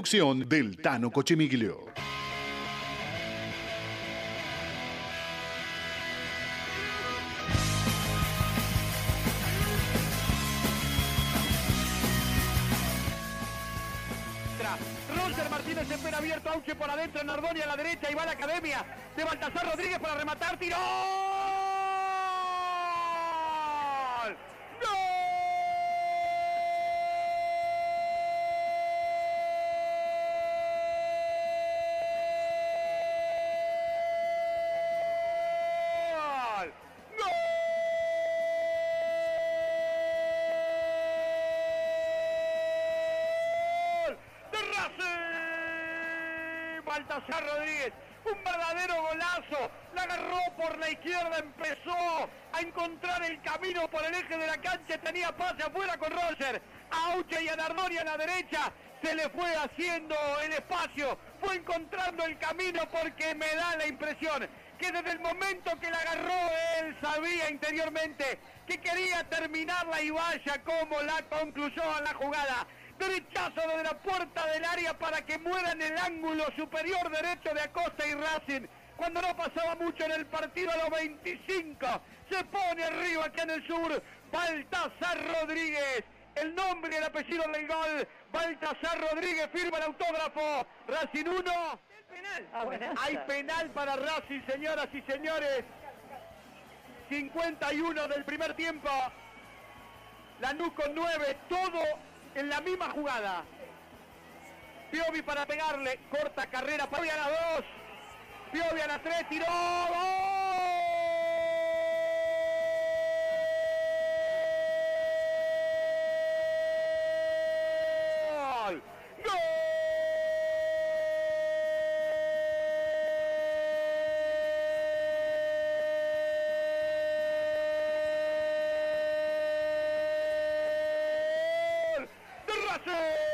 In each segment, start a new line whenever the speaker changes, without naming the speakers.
Producción del Tano Cochimiglio.
Martínez espera abierto, Auche por adentro, Nardoni a la derecha y va la academia de Baltasar Rodríguez para rematar, tiró. Cancha, tenía pase afuera con Roger, a Auche y a Nardoni a la derecha, se le fue haciendo el espacio, fue encontrando el camino porque me da la impresión que desde el momento que la agarró él sabía interiormente que quería terminarla y vaya como la concluyó a la jugada. Derechazo desde la puerta del área para que muera en el ángulo superior derecho de Acosta y Racing. Cuando no pasaba mucho en el partido a los 25, se pone arriba acá en el sur Baltasar Rodríguez. El nombre y el apellido del gol, Baltasar Rodríguez firma el autógrafo. Racing 1. Hay penal para Racing, señoras y señores. 51 del primer tiempo. Lanús con 9, todo en la misma jugada. Piovi para pegarle, corta carrera, Piovi a la 2. Piovi a la 3, tiró. ¡Gol! ¡De Racing!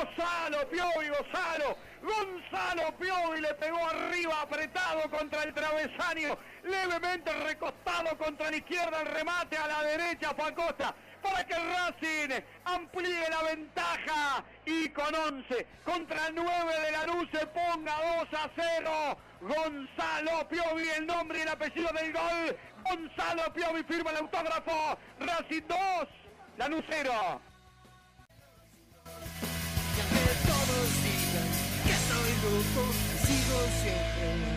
Gonzalo, Piovi, Gonzalo, Gonzalo Piovi le pegó arriba, apretado contra el travesaño, levemente recostado contra la izquierda, el remate a la derecha, fue Acosta, para que Racing amplíe la ventaja y con 11 contra 9 de la luz se ponga 2 a 0. Gonzalo Piovi, el nombre y el apellido del gol. Gonzalo Piovi firma el autógrafo. Racing 2, Lanús 0.
Sigo siempre.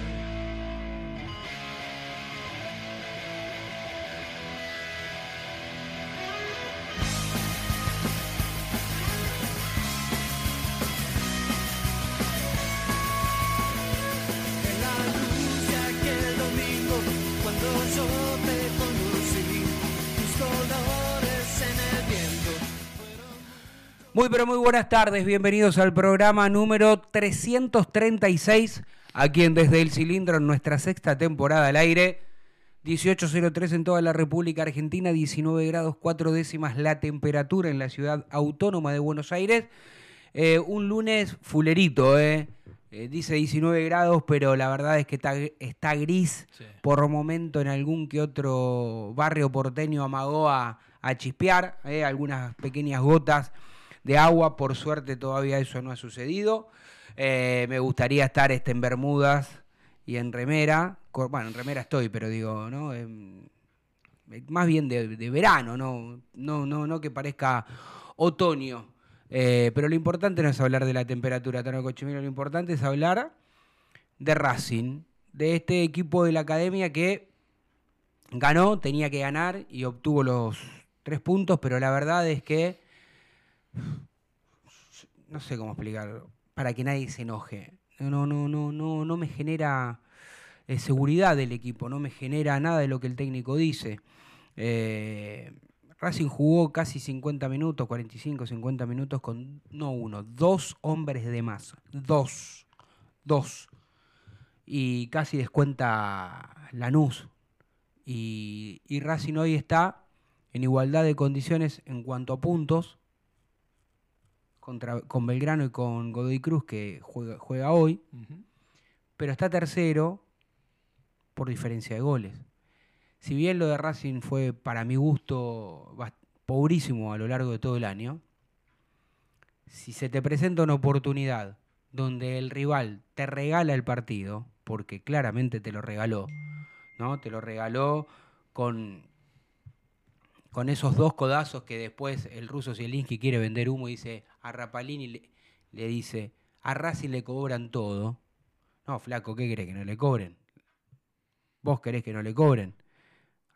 Muy pero muy buenas tardes, bienvenidos al programa número 336, aquí en Desde el Cilindro, en nuestra sexta temporada al aire. 18.03 en toda la República Argentina, 19 grados 4 décimas la temperatura en la ciudad autónoma de Buenos Aires. Eh, un lunes fulerito, eh. Eh, dice 19 grados, pero la verdad es que está, está gris por momento en algún que otro barrio porteño amagó a, a chispear, algunas pequeñas gotas de agua, por suerte todavía eso no ha sucedido. Eh, me gustaría estar este, en Bermudas y en remera, bueno, en remera estoy, pero digo, ¿no? Em, más bien de, de verano, ¿no? No, no, no que parezca otoño. Eh, pero lo importante no es hablar de la temperatura, Tano Cochimino, lo importante es hablar de Racing, de este equipo de la academia que ganó, tenía que ganar y obtuvo los tres puntos, pero la verdad es que no sé cómo explicarlo, para que nadie se enoje. No, no, no, no, no me genera eh, seguridad del equipo, no me genera nada de lo que el técnico dice. Eh, Racing jugó casi 50 minutos, 45, 50 minutos con no uno, dos hombres de más. Dos. Dos. Y casi descuenta Lanús. Y, y Racing hoy está en igualdad de condiciones en cuanto a puntos contra, con Belgrano y con Godoy Cruz, que juega, juega hoy. Pero está tercero por diferencia de goles. Si bien lo de Racing fue, para mi gusto, pobrísimo a lo largo de todo el año, si se te presenta una oportunidad donde el rival te regala el partido, porque claramente te lo regaló, ¿no? Te lo regaló con, con esos dos codazos que después el ruso Zielinski quiere vender humo y dice a Rapalini le, le dice, a Racing le cobran todo. No, flaco, ¿qué querés que no le cobren? ¿Vos querés que no le cobren?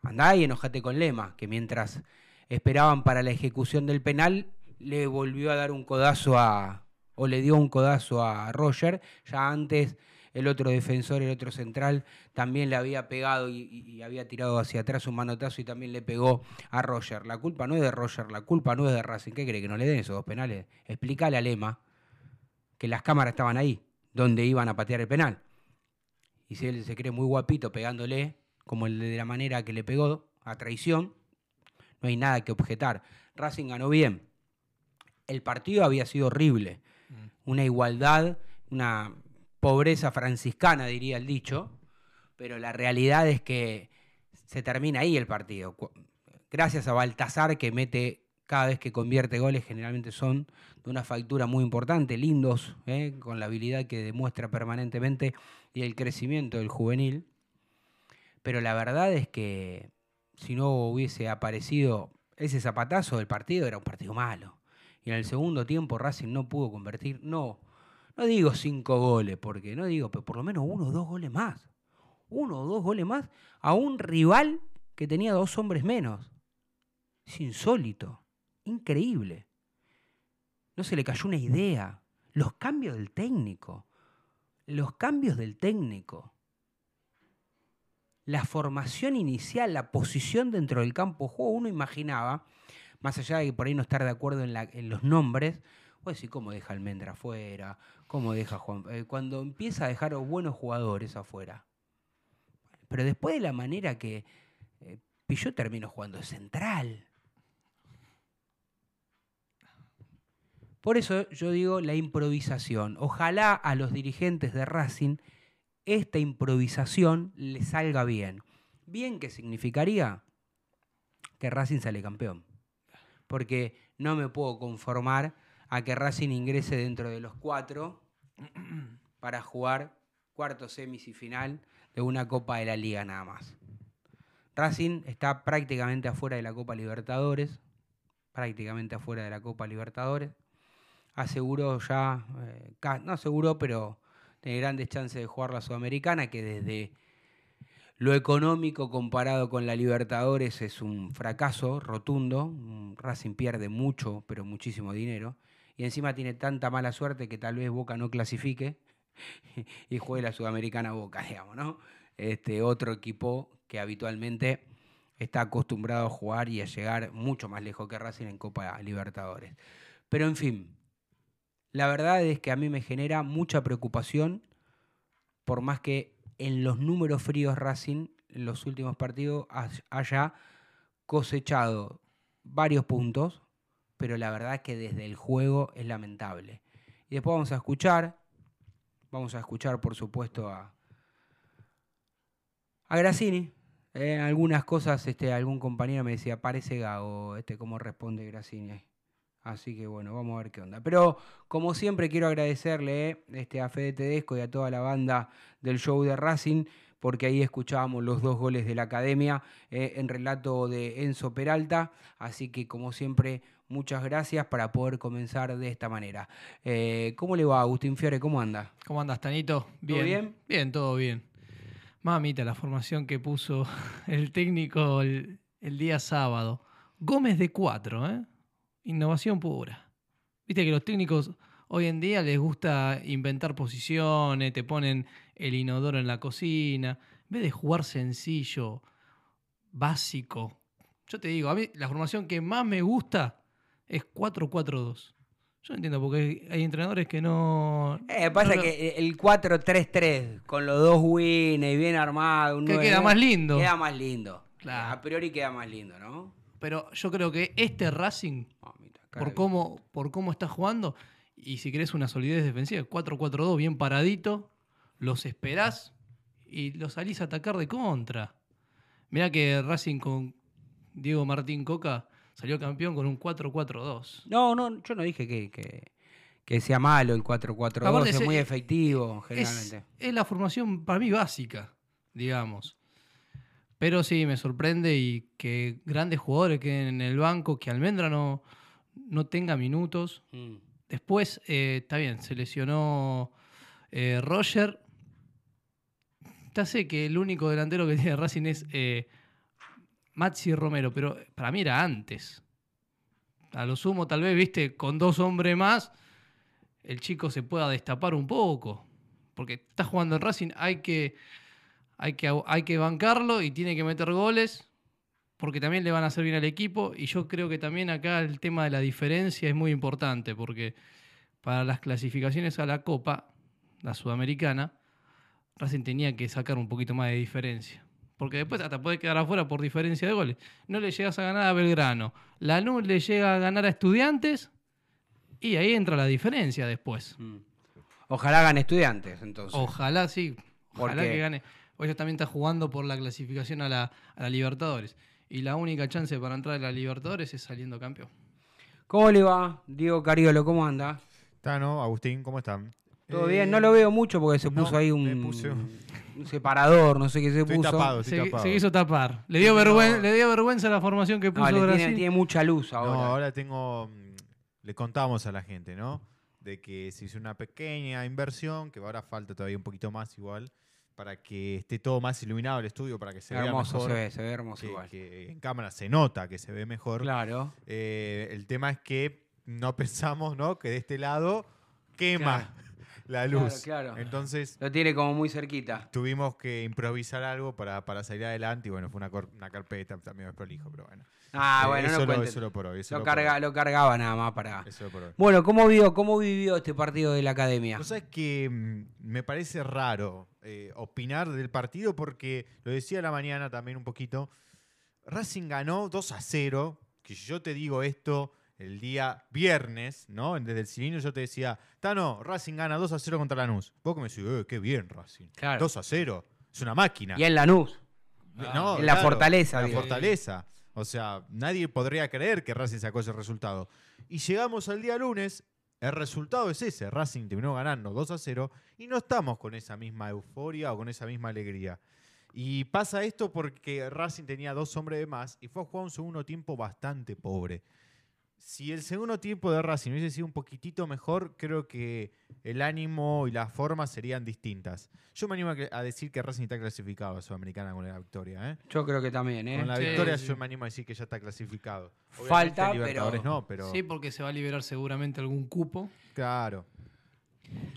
Andá y enojate con Lema, que mientras esperaban para la ejecución del penal, le volvió a dar un codazo a. o le dio un codazo a Roger. Ya antes el otro defensor, el otro central, también le había pegado y, había tirado hacia atrás un manotazo y también le pegó a Roger. La culpa no es de Roger, la culpa no es de Racing. ¿Qué cree que no le den esos dos penales? Explícale a Lema que las cámaras estaban ahí, donde iban a patear el penal. Y si él se cree muy guapito pegándole, como el de la manera que le pegó, a traición, no hay nada que objetar. Racing ganó bien. El partido había sido horrible. Una igualdad, una pobreza franciscana, diría el dicho, pero la realidad es que se termina ahí el partido. Gracias a Baltasar que mete cada vez que convierte goles, generalmente son de una factura muy importante, lindos, ¿eh? con la habilidad que demuestra permanentemente y el crecimiento del juvenil. Pero la verdad es que si no hubiese aparecido ese zapatazo del partido, era un partido malo. Y en el segundo tiempo Racing no pudo convertir, no, no digo cinco goles, porque no digo, pero por lo menos uno o dos goles más. Uno o dos goles más a un rival que tenía dos hombres menos. Es insólito, increíble. No se le cayó una idea. Los cambios del técnico. Los cambios del técnico. La formación inicial, la posición dentro del campo de juego, uno imaginaba, más allá de por ahí no estar de acuerdo en, en los nombres, pues decir cómo deja Almendra afuera, cómo deja Juan. eh, cuando empieza a dejar buenos jugadores afuera. Pero después de la manera que eh, Pilló terminó jugando central. Por eso yo digo la improvisación. Ojalá a los dirigentes de Racing esta improvisación le salga bien. Bien que significaría que Racing sale campeón. Porque no me puedo conformar a que Racing ingrese dentro de los cuatro para jugar cuarto, semis y final de una Copa de la Liga nada más. Racing está prácticamente afuera de la Copa Libertadores, prácticamente afuera de la Copa Libertadores. Aseguró ya, eh, no aseguró, pero tiene grandes chances de jugar la Sudamericana, que desde lo económico comparado con la Libertadores es un fracaso rotundo. Racing pierde mucho, pero muchísimo dinero. Y encima tiene tanta mala suerte que tal vez Boca no clasifique y juegue la Sudamericana Boca, digamos, ¿no? Este otro equipo que habitualmente está acostumbrado a jugar y a llegar mucho más lejos que Racing en Copa Libertadores. Pero en fin, la verdad es que a mí me genera mucha preocupación, por más que en los números fríos Racing en los últimos partidos haya cosechado varios puntos, pero la verdad que desde el juego es lamentable. Y después vamos a escuchar, vamos a escuchar por supuesto a, a Grassini. Eh, algunas cosas, este, algún compañero me decía, parece Gago, este, cómo responde Grassini. Así que bueno, vamos a ver qué onda. Pero como siempre quiero agradecerle este, a Fede Tedesco y a toda la banda del show de Racing, porque ahí escuchábamos los dos goles de la academia eh, en relato de Enzo Peralta. Así que como siempre, muchas gracias para poder comenzar de esta manera. Eh, ¿Cómo le va, Agustín Fiore? ¿Cómo anda?
¿Cómo andas, Tanito? Bien.
bien?
Bien, todo bien. Mamita, la formación que puso el técnico el, el día sábado. Gómez de cuatro, ¿eh? Innovación pura. Viste que los técnicos hoy en día les gusta inventar posiciones, te ponen el inodoro en la cocina. En vez de jugar sencillo, básico. Yo te digo, a mí la formación que más me gusta es 4-4-2. Yo entiendo porque hay entrenadores que no.
Eh, pasa
no
que el 4-3-3 con los dos wins y bien armado. un
Que
nueve,
queda más lindo.
Queda más lindo.
Claro.
A priori queda más lindo, ¿no?
Pero yo creo que este Racing,
Mamita, cara
por cómo, por cómo está jugando, y si querés una solidez defensiva, 4-4-2, bien paradito, los esperás y los salís a atacar de contra. Mirá que Racing con Diego Martín Coca salió campeón con un 4-4-2.
No, no, yo no dije que, que, que sea malo el 4-4-2,
Aparte,
es
se-
muy efectivo
Es,
generalmente.
es la formación para mí básica, digamos. Pero sí, me sorprende y que grandes jugadores queden en el banco, que Almendra no, no tenga minutos.
Mm.
Después, eh, está bien, se lesionó eh, Roger. Ya sé que el único delantero que tiene Racing es eh, Maxi Romero, pero para mí era antes. A lo sumo, tal vez, viste, con dos hombres más, el chico se pueda destapar un poco. Porque está jugando en Racing, hay que, hay que, hay que bancarlo y tiene que meter goles. Porque también le van a hacer bien al equipo. Y yo creo que también acá el tema de la diferencia es muy importante. Porque para las clasificaciones a la Copa, la Sudamericana, Racing tenía que sacar un poquito más de diferencia. Porque después hasta puede quedar afuera por diferencia de goles. No le llegas a ganar a Belgrano. Lanús le llega a ganar a Estudiantes. Y ahí entra la diferencia después.
Mm. Ojalá hagan estudiantes, entonces.
Ojalá, sí. Ojalá que gane. O ellos también está jugando por la clasificación a la, a la Libertadores. Y la única chance para entrar a la Libertadores es saliendo campeón.
¿Cómo le va? Diego Cariolo, ¿cómo anda?
Tano, Agustín, ¿cómo están?
¿Todo
Eh,
bien? No lo veo mucho porque se
no,
puso ahí un,
puse un-
un separador, no sé qué se
Estoy
puso.
tapado, estoy
Se,
tapado.
se quiso tapar. Le dio,
No.
vergüen- le dio vergüenza la formación que puso
No,
Brasil.
tiene, tiene mucha luz ahora.
No, ahora tengo. mm, Le contábamos a la gente, ¿no? De que se hizo una pequeña inversión, que ahora falta todavía un poquito más igual, para que esté todo más iluminado el estudio, para que se vea
hermoso
mejor.
se ve, se ve hermoso
que,
igual.
que en cámara se nota que se ve mejor.
Claro.
Eh, el tema es que no pensamos, ¿no? Que de este lado quema la
Claro,
luz.
claro.
Entonces
Lo tiene como muy cerquita.
tuvimos que improvisar algo para, para salir adelante y bueno, fue una, una carpeta también prolijo, pero bueno.
Ah,
Eh,
bueno,
eso
no
lo- eso lo por hoy, eso
Lo,
lo por
carga,
hoy.
lo cargaba nada más para...
Eso lo por hoy.
Bueno, ¿cómo vivió, cómo vivió este partido de la academia?
Vos sabés que mm, me parece raro eh, opinar del partido porque lo decía a la mañana también un poquito. Racing ganó 2 a 0. Que si yo te digo esto el día viernes, ¿no? Desde el cilindro yo te decía, Tano, Racing gana 2 a 0 contra Lanús. Vos que me decís, eh, qué bien Racing.
Claro.
2 a 0. Es una máquina.
Y en Lanús.
No,
En la fortaleza,
en La
digo.
fortaleza. O sea, nadie podría creer que Racing sacó ese resultado. Y llegamos al día lunes, el resultado es ese. Racing terminó ganando 2 a 0 y no estamos con esa misma euforia o con esa misma alegría. Y pasa esto porque Racing tenía dos hombres de más y fue a jugar un segundo tiempo bastante pobre. Si el segundo tiempo de Racing hubiese sido un poquitito mejor, creo que el ánimo y las formas serían distintas. Yo me animo a decir que Racing está clasificado a Sudamericana con la victoria. ¿eh?
Yo creo que también, ¿eh?
Con la
Sí,
victoria
sí.
yo me animo a decir que ya está clasificado.
Falta,
Libertadores
pero-
no, pero
Sí, porque se va a liberar seguramente algún cupo.
claro.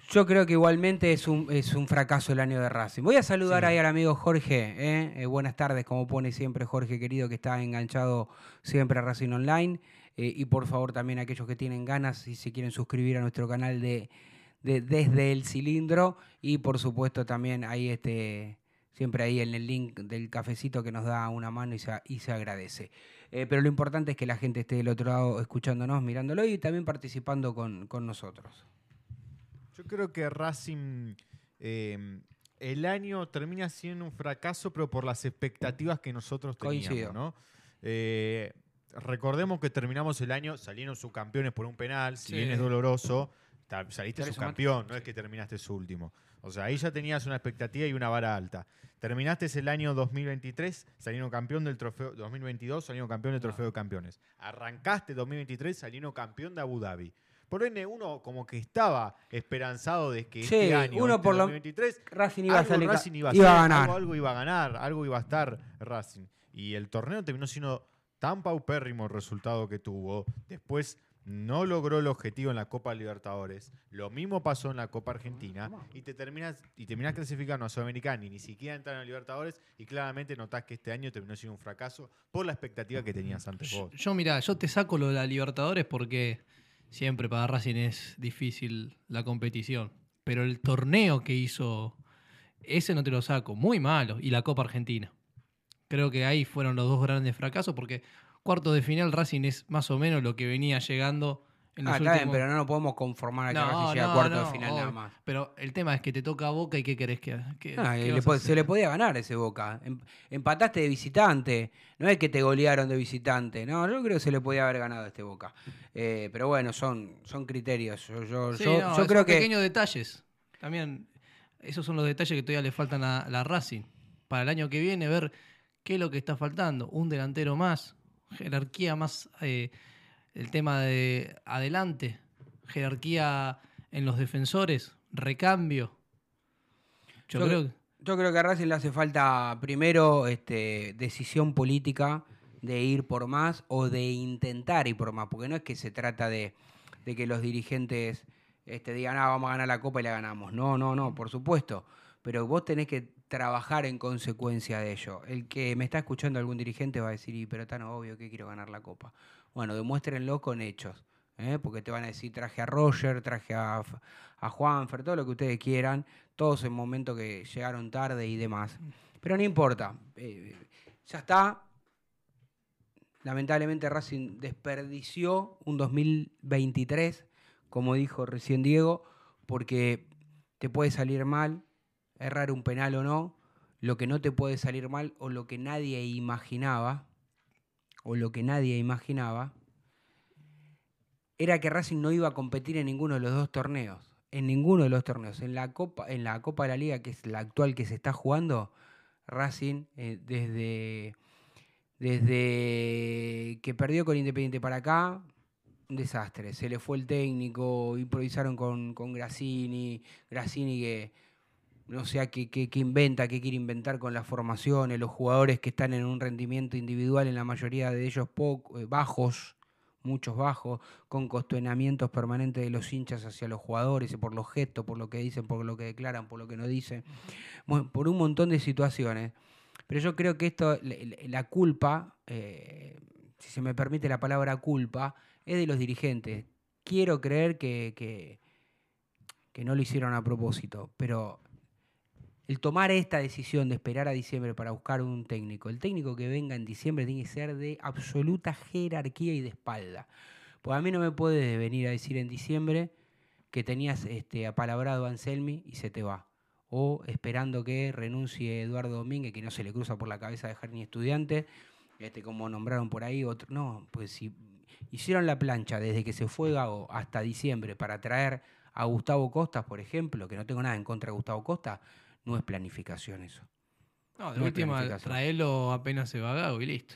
Yo creo que igualmente es un, es un fracaso el año de Racing. Voy a saludar
Sí.
ahí al amigo Jorge. ¿eh? Eh, buenas tardes, como pone siempre Jorge querido, que está enganchado siempre a Racing Online. Eh, y por favor también aquellos que tienen ganas, si se quieren suscribir a nuestro canal de, de Desde el Cilindro. Y por supuesto también ahí este, siempre ahí en el link del cafecito que nos da una mano y se, y se agradece. Eh, pero lo importante es que la gente esté del otro lado escuchándonos, mirándolo y también participando con, con nosotros.
Yo creo que Racing eh, el año termina siendo un fracaso, pero por las expectativas que nosotros teníamos,
Coincido.
¿no? Eh, recordemos que terminamos el año saliendo subcampeones por un penal, si
Sí.
bien es doloroso, saliste subcampeón, no es que terminaste su último. O sea, ahí ya tenías una expectativa y una vara alta. Terminaste el año 2023 saliendo campeón del trofeo 2022, saliendo campeón del trofeo de campeones. Arrancaste 2023 saliendo campeón de Abu Dhabi. Por ende, uno como que estaba esperanzado de que
Sí,
este año,
uno
este
por lo-
2023,
Racing iba a
algo
salir ca-
Racing iba a,
iba a ganar.
Algo, algo iba a ganar, algo iba a estar Racing. Y el torneo terminó siendo tan paupérrimo el resultado que tuvo. Después no logró el objetivo en la Copa Libertadores. Lo mismo pasó en la Copa Argentina. Y te terminas, y terminás clasificando a Sudamericana y ni siquiera entrar en Libertadores. Y claramente notás que este año terminó siendo un fracaso por la expectativa que tenías antes
Yo,
vos.
yo, mirá, yo te saco lo de la Libertadores porque siempre para Racing es difícil la competición. Pero el torneo que hizo, ese no te lo saco. Muy malo. Y la Copa Argentina. Creo que ahí fueron los dos grandes fracasos porque cuarto de final Racing es más o menos lo que venía llegando en
Ah,
los
bien,
últimos-
pero no nos podemos conformar a que Racing llegue a
no,
cuarto
no,
de final nada más.
Pero el tema es que te toca a Boca y ¿qué querés que, que-
Ah,
qué
le se le podía ganar ese Boca. Em- Empataste de visitante. No es que te golearon de visitante. No, yo creo que se le podía haber ganado a este Boca. Eh, pero bueno, son, son criterios. Yo, yo,
Sí,
yo-
no,
yo
son
creo que.
pequeños detalles. También, esos son los detalles que todavía le faltan a la Racing. Para el año que viene, ver qué es lo que está faltando. Un delantero más, jerarquía más, eh, el tema de adelante, jerarquía en los defensores, recambio. Yo,
Yo
creo
cre- Yo creo que a Racing le hace falta primero este, decisión política de ir por más o de intentar ir por más, porque no es que se trata de, de que los dirigentes este, digan, ah, vamos a ganar la copa y la ganamos. No, no, no, por supuesto. Pero vos tenés que trabajar en consecuencia de ello. El que me está escuchando algún dirigente va a decir, "Y, pero tan obvio que quiero ganar la copa. Bueno, demuéstrenlo con hechos. ¿eh? Porque te van a decir, traje a Roger, traje a, a Juanfer, todo lo que ustedes quieran todos en momentos que llegaron tarde y demás. Pero no importa, eh, ya está. Lamentablemente Racing desperdició un 2023, como dijo recién Diego, porque te puede salir mal, errar un penal o no, lo que no te puede salir mal o lo que nadie imaginaba, o lo que nadie imaginaba, era que Racing no iba a competir en ninguno de los dos torneos. En ninguno de los torneos. En la Copa, en la Copa de la Liga, que es la actual que se está jugando, Racing, eh, desde, desde que perdió con Independiente para acá, un desastre. Se le fue el técnico, improvisaron con, con Grassini, Grassini que no sé a qué, qué- inventa, qué quiere inventar con las formaciones, los jugadores que están en un rendimiento individual, en la mayoría de ellos poco, eh, bajos, muchos bajos, con cuestionamientos permanentes de los hinchas hacia los jugadores, por los gestos, por lo que dicen, por lo que declaran, por lo que no dicen, por un montón de situaciones. Pero yo creo que esto, la culpa, eh, si se me permite la palabra culpa, es de los dirigentes. Quiero creer que, que, que no lo hicieron a propósito, pero el tomar esta decisión de esperar a diciembre para buscar un técnico, el técnico que venga en diciembre tiene que ser de absoluta jerarquía y de espalda. Pues a mí no me puedes venir a decir en diciembre que tenías este, apalabrado a Anselmi y se te va. O esperando que renuncie Eduardo Domínguez, que no se le cruza por la cabeza dejar ni estudiante, este, como nombraron por ahí otro. No, pues si hicieron la plancha desde que se fue Gago hasta diciembre para traer a Gustavo Costas, por ejemplo, que no tengo nada en contra de Gustavo Costa, no es planificación eso.
No, de
No
última, traelo apenas se va Gago y listo.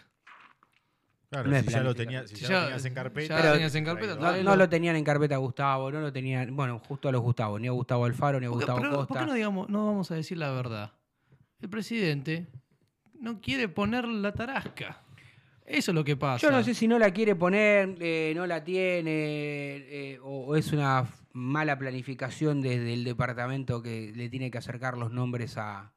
Claro,
No
si ya lo tenías, si
Si
ya,
ya-
lo tenías en carpeta.
ya
lo
tenías en carpeta,
traído.
No, lo tenían en carpeta a Gustavo, no lo tenían, bueno, justo a los Gustavo, ni a Gustavo Alfaro, ni a
¿Por qué,
Gustavo
pero
Costa.
por qué no, digamos, no vamos a decir la verdad? El presidente no quiere poner la tarasca. Eso es lo que pasa.
Yo no sé si no la quiere poner, eh, no la tiene, eh, o, o es una mala planificación desde el departamento que le tiene que acercar los nombres a...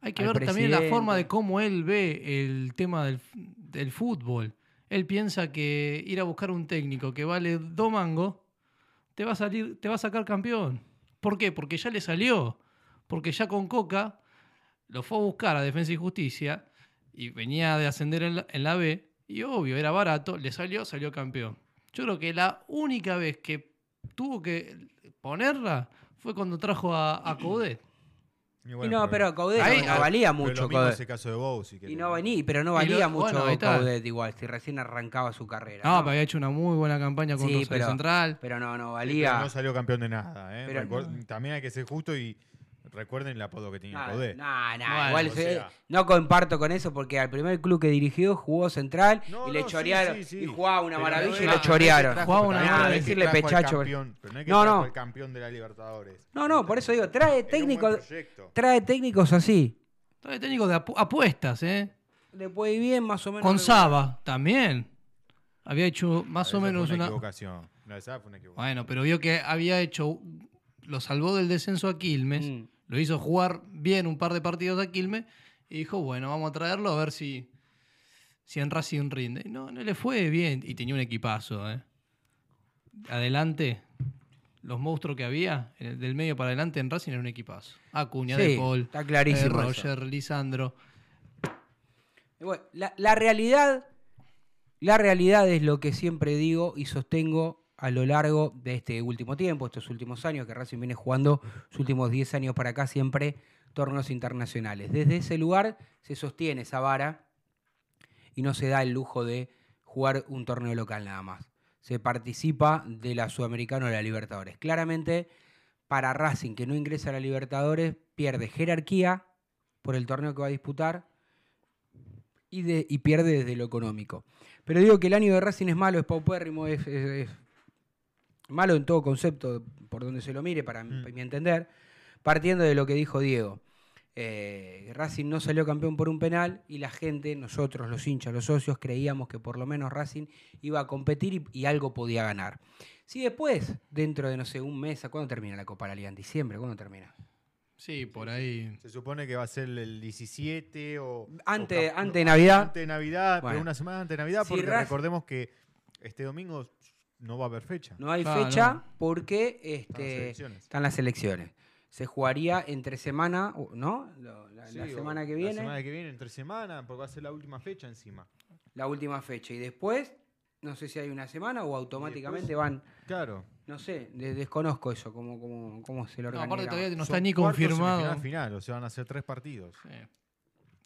Hay que
al
ver también la forma de cómo él ve el tema del, del fútbol. Él piensa que ir a buscar un técnico que vale dos mangos te va a salir, te va a sacar campeón. ¿Por qué? Porque ya le salió. Porque ya con Coca lo fue a buscar a Defensa y Justicia y venía de ascender en la, en la B y obvio, era barato, le salió, salió campeón. Yo creo que la única vez que tuvo que ponerla fue cuando trajo a, a Coudet.
Y
Y no, pero Caudet
Ahí-
no, no valía
pero
mucho.
lo mismo
Coudet.
es el caso de Bowsi. que
Y no venía, pero no valía
lo-
mucho
bueno.
Coudet igual, si recién arrancaba su carrera.
No, pero había hecho una muy buena campaña con
Sí,
Rosario
pero-
Central.
Pero no, no
Sí,
valía.
pero no salió campeón de nada. ¿eh?
Pero
También hay que ser justo y recuerden el apodo que tenía
No,
Codé.
no, no,
Bueno,
igual
o
se-
sea-
no comparto con eso porque al primer club que dirigió jugó central
No,
y le
no, sí,
chorearon.
sí, sí.
Y jugaba una
Pero
maravilla
no
y le
no,
chorearon.
trajo-
Jugaba una
Ah,
que
decirle pechacho.
campeón, pero no es que
No, no.
al campeón de la Libertadores.
No, no, por eso digo, trae técnicos, trae técnicos así.
Trae técnico de apu- apuestas, ¿eh?
Le puede ir bien más o menos.
Con. Saba también. Había hecho más
Esa
o menos
una
una.
equivocación. No, esa fue una equivocación.
Bueno, pero vio que había hecho. Lo salvó del descenso a Quilmes.
Mm.
Lo hizo jugar bien un par de partidos a Quilmes. Y dijo, bueno, vamos a traerlo a ver si. Si en Racing rinde. Y No, no le fue bien. Y tenía un equipazo, ¿eh? Adelante. Los monstruos que había, del medio para adelante en Racing era un equipazo. Acuña,
Sí,
De Paul,
está clarísimo
eh,
eso.
Roger, Lisandro.
Bueno, la, la realidad, la realidad es lo que siempre digo y sostengo a lo largo de este último tiempo, estos últimos años, que Racing viene jugando sus últimos 10 años para acá siempre torneos internacionales. Desde ese lugar se sostiene esa vara y no se da el lujo de jugar un torneo local nada más. Se participa de la Sudamericana o la Libertadores. Claramente, para Racing, que no ingresa a la Libertadores, pierde jerarquía por el torneo que va a disputar y, de- y pierde desde lo económico. Pero digo que el año de Racing es malo, es paupérrimo, es- es malo en todo concepto, por donde se lo mire, para mi-
Mm.
mi entender, partiendo de lo que dijo Diego. Eh, Racing no salió campeón por un penal y la gente, nosotros, los hinchas, los socios, creíamos que por lo menos Racing iba a competir y, y algo podía ganar. Si después, dentro de, no sé, un mes, ¿a cuándo termina la Copa de la Liga? ¿En diciembre? ¿Cuándo termina?
Sí, por ahí.
Se supone que va a ser el 17 o...
Ante-
o
antes de Navidad.
Antes de Navidad,
Bueno.
pero una semana antes de Navidad,
Si
porque
Racing-
recordemos que este domingo no va a haber fecha.
No hay fecha
no.
porque
Están las
este,
elecciones.
están las elecciones. Se jugaría entre semana, o- ¿no? La, la
Sí,
semana que
La
viene,
semana que viene, entre semana, porque va a ser la última fecha encima.
la última fecha. Y después, no sé si hay una semana o automáticamente
después-
van,
Claro.
no sé, de- desconozco eso, cómo, cómo, cómo se lo
No,
organiza.
aparte todavía no
Son
está ni
cuartos,
confirmado.
semifinal, final, o sea, van a ser tres partidos.
Sí.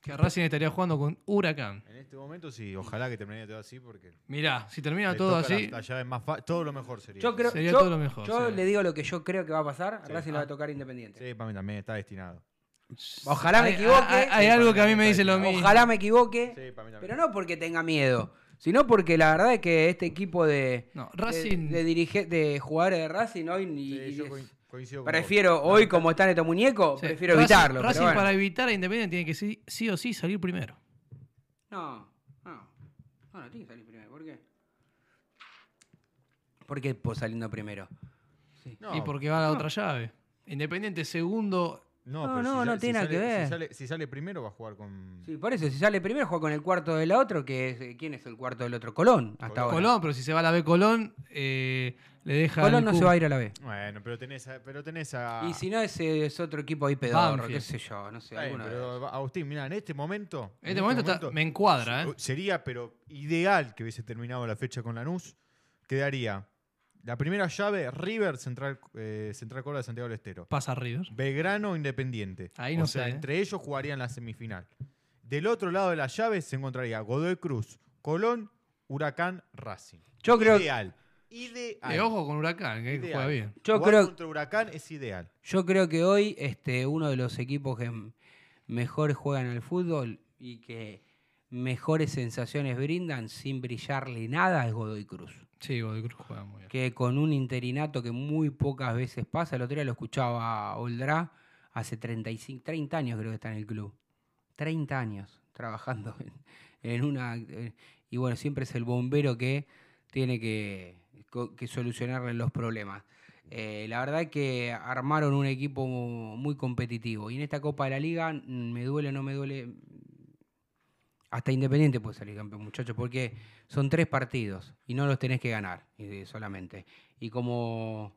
Que Racing estaría jugando con Huracán.
En este momento sí, ojalá que termine todo así porque
Mirá, si termina todo
la-
así,
la llave más todo lo mejor sería.
Yo creo,
Sería
yo,
todo lo mejor,
yo
sí.
le digo lo que yo creo que va a pasar,
Sí.
Racing le va a tocar Independiente.
Sí, para mí también está destinado.
Ojalá me equivoque.
Hay, hay
Sí,
algo que a mí me dice lo mismo.
Ojalá me equivoque,
Sí, para mí también.
pero no porque tenga miedo, sino porque la verdad es que este equipo de,
No,
de-
Racing.
de, dirige- de jugadores de Racing hoy ni-
Sí,
y
yo
es-
coincido con
prefiero
vos.
hoy como están estos muñecos,
Sí,
prefiero
Racing-
evitarlo. pero
Racing
bueno.
para evitar a Independiente tiene que sí, sí o sí salir primero.
No, no, no, no tiene que salir primero. ¿Por qué? ¿Por qué pues, saliendo primero?
No,
y porque va a la otra llave. Independiente segundo.
No,
No,
pero
no,
si
no tiene
si
nada que ver.
Si sale, si sale primero va a jugar con.
Sí, por eso, si sale primero, juega con el cuarto del otro, que es, eh, ¿quién es el cuarto del otro? Colón, hasta
Colón.
ahora.
Colón, pero si se va a la B Colón, eh, le deja.
Colón no se va a ir a la B.
Bueno, pero tenés a. Pero tenés a
Y si no, ese es otro equipo ahí pedorro,
Banfield.
qué sé yo, no sé.
Pero. Agustín, mira, en este momento.
En este momento, está- me encuadra, ¿eh?
Sería, pero ideal que hubiese terminado la fecha con Lanús. Quedaría la primera llave, River, Central, eh, Central Córdoba de Santiago del Estero.
Pasa River.
Belgrano, Independiente.
Ahí no
o sea,
sé, ¿eh?
entre ellos jugarían la semifinal. Del otro lado de la llave se encontraría Godoy Cruz, Colón, Huracán, Racing.
Yo creo-
Ideal. Ideal.
Eh, ojo con Huracán, que
Ideal.
juega bien.
Yo
Jugar
creo-
contra Huracán es ideal.
Yo creo que hoy este, uno de los equipos que mejor juegan al fútbol y que mejores sensaciones brindan sin brillarle nada es Godoy Cruz.
Sí, Godoy Cruz juega muy bien.
Que con un interinato que muy pocas veces pasa, el otro día lo escuchaba a Oldra, hace 35, 30 años creo que está en el club. 30 años trabajando en, en una... eh, y bueno, siempre es el bombero que tiene que, que solucionarle los problemas. Eh, la verdad que armaron un equipo muy competitivo. Y en esta Copa de la Liga, mm, me duele o no me duele, hasta Independiente puede salir campeón, muchachos, porque son tres partidos y no los tenés que ganar solamente. Y como,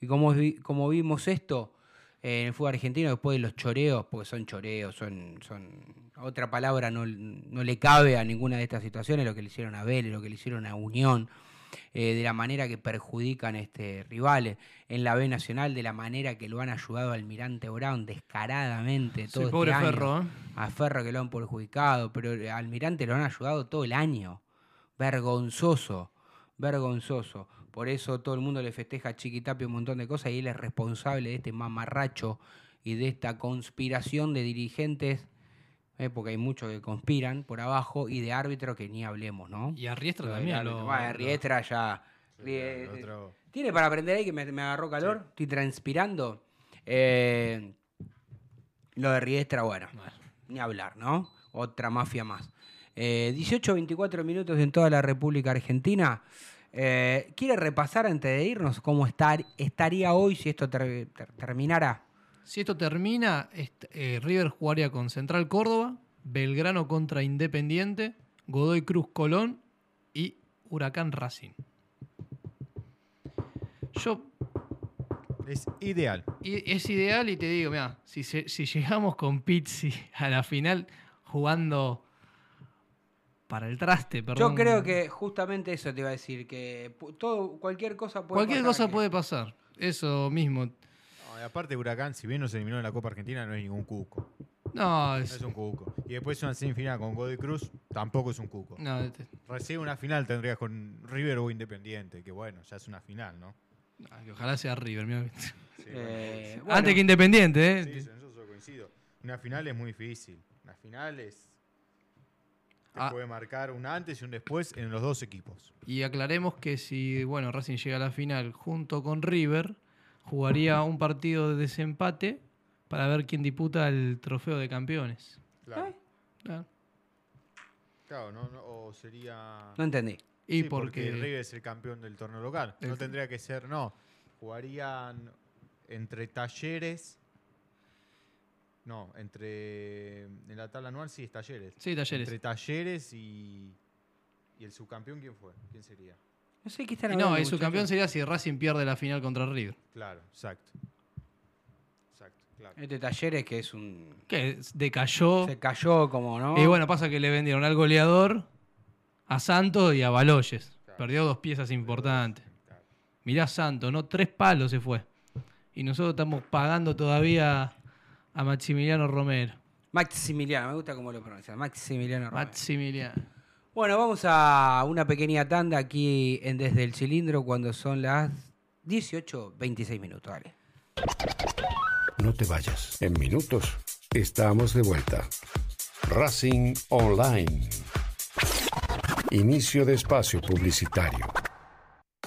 y como vimos esto eh, en el fútbol argentino, después de los choreos, porque son choreos, son, son otra palabra no, no le cabe a ninguna de estas situaciones, lo que le hicieron a Vélez, lo que le hicieron a Unión, eh, de la manera que perjudican este, rivales, en la B Nacional, de la manera que lo han ayudado a Almirante Brown descaradamente todo
Sí,
este
pobre
año
Ferro, ¿eh?
a Ferro que lo han perjudicado, pero Almirante lo han ayudado todo el año. Vergonzoso, vergonzoso. Por eso todo el mundo le festeja a Chiquitapio un montón de cosas y él es responsable de este mamarracho y de esta conspiración de dirigentes, eh, porque hay muchos que conspiran por abajo, y de árbitros que ni hablemos, ¿no?
Y a Riestra también.
árbitro.
Lo,
Bueno,
lo-
Riestra ya...
Otro-
¿Tiene para aprender ahí que me, me agarró calor? Estoy transpirando. Eh, lo de Riestra, bueno,
Bueno.
ni hablar, ¿no? Otra mafia más. Eh, 18-24 minutos en toda la República Argentina. Eh, ¿Quiere repasar antes de irnos cómo estar, estaría hoy si esto ter- ter- terminara?
Si esto termina, eh, River jugaría con Central Córdoba, Belgrano contra Independiente, Godoy Cruz Colón y Huracán Racing. Yo
Es ideal.
y es ideal y te digo, mira, si, llegamos con Pizzi a la final jugando para el traste, perdón.
Yo creo que justamente eso te iba a decir, que todo, cualquier cosa puede
Cualquier
pasar
cosa
aquí.
puede pasar. Eso mismo.
No, aparte, Huracán, si bien nos eliminó en la Copa Argentina, no es ningún cuco.
No,
No
es,
un cuco. Y después una semifinal con Godoy Cruz, tampoco es un cuco.
no, este-
Recién una final tendrías con River o Independiente, que bueno, ya es una final, ¿no?
ay, ojalá sea River. mirá.
Sí,
Eh,
bueno,
Antes que Independiente, ¿eh?
sí, yo coincido. Una final es muy difícil. Una final es. Te
Ah.
puede marcar un antes y un después en los dos equipos.
Y aclaremos que si bueno, Racing llega a la final junto con River, jugaría un partido de desempate para ver quién disputa el trofeo de campeones.
Claro.
Ah,
Claro, no, no- o sería.
No entendí.
Y
Sí,
porque,
River es el campeón del torneo local. No tendría que ser, no. Jugarían entre talleres. No, entre. En la tabla anual sí es talleres.
Sí, Talleres.
Entre talleres y. ¿Y el subcampeón quién fue? ¿Quién sería?
No sé qué están
Y
hablando.
no, el subcampeón sería si Racing pierde la final contra River.
Claro, exacto. Exacto, claro.
Este Talleres que es un...
Que decayó.
Se cayó como, ¿no?
Y bueno, pasa que le vendieron al goleador, a Santos y a Baloyes. Perdió dos piezas importantes. Mirá Santos, ¿no? Tres palos se fue. Y nosotros estamos pagando todavía a Maximiliano Romero.
Maximiliano, me gusta cómo lo pronuncia. Maximiliano Romero.
Maximiliano.
Bueno, vamos a una pequeña tanda aquí en Desde el Cilindro cuando son las 18.26 minutos.
No te vayas. En minutos estamos de vuelta. Racing Online. Inicio de espacio publicitario.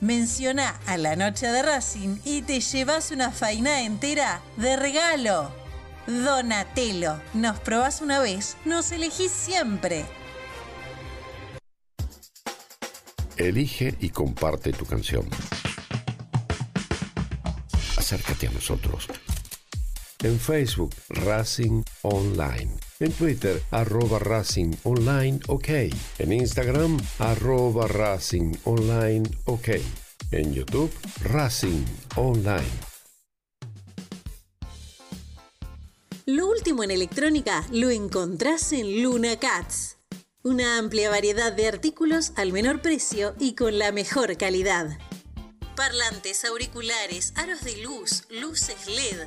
menciona a la noche de Racing y te llevas una faina entera de regalo. Donatello, nos probás una vez, nos elegís siempre.
Elige y comparte tu canción. Acércate a nosotros. En Facebook, Racing Online. En Twitter, arroba Racing Online OK. En Instagram, arroba Racing Online OK. En YouTube, Racing Online.
Lo último en electrónica lo encontrás en Luna Cats. Una amplia variedad de artículos al menor precio y con la mejor calidad. Parlantes, auriculares, aros de luz, luces LED,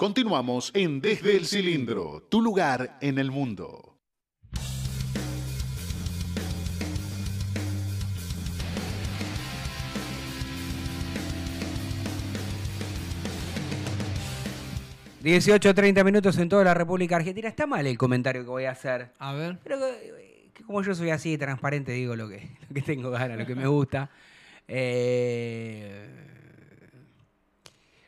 Continuamos en Desde el Cilindro, tu lugar en el mundo.
Dieciocho, 30 minutos en toda la República Argentina. Está mal el comentario que voy a hacer.
A ver.
Pero que como yo soy así, transparente, digo lo que, lo que tengo ganas, lo que me gusta. Eh,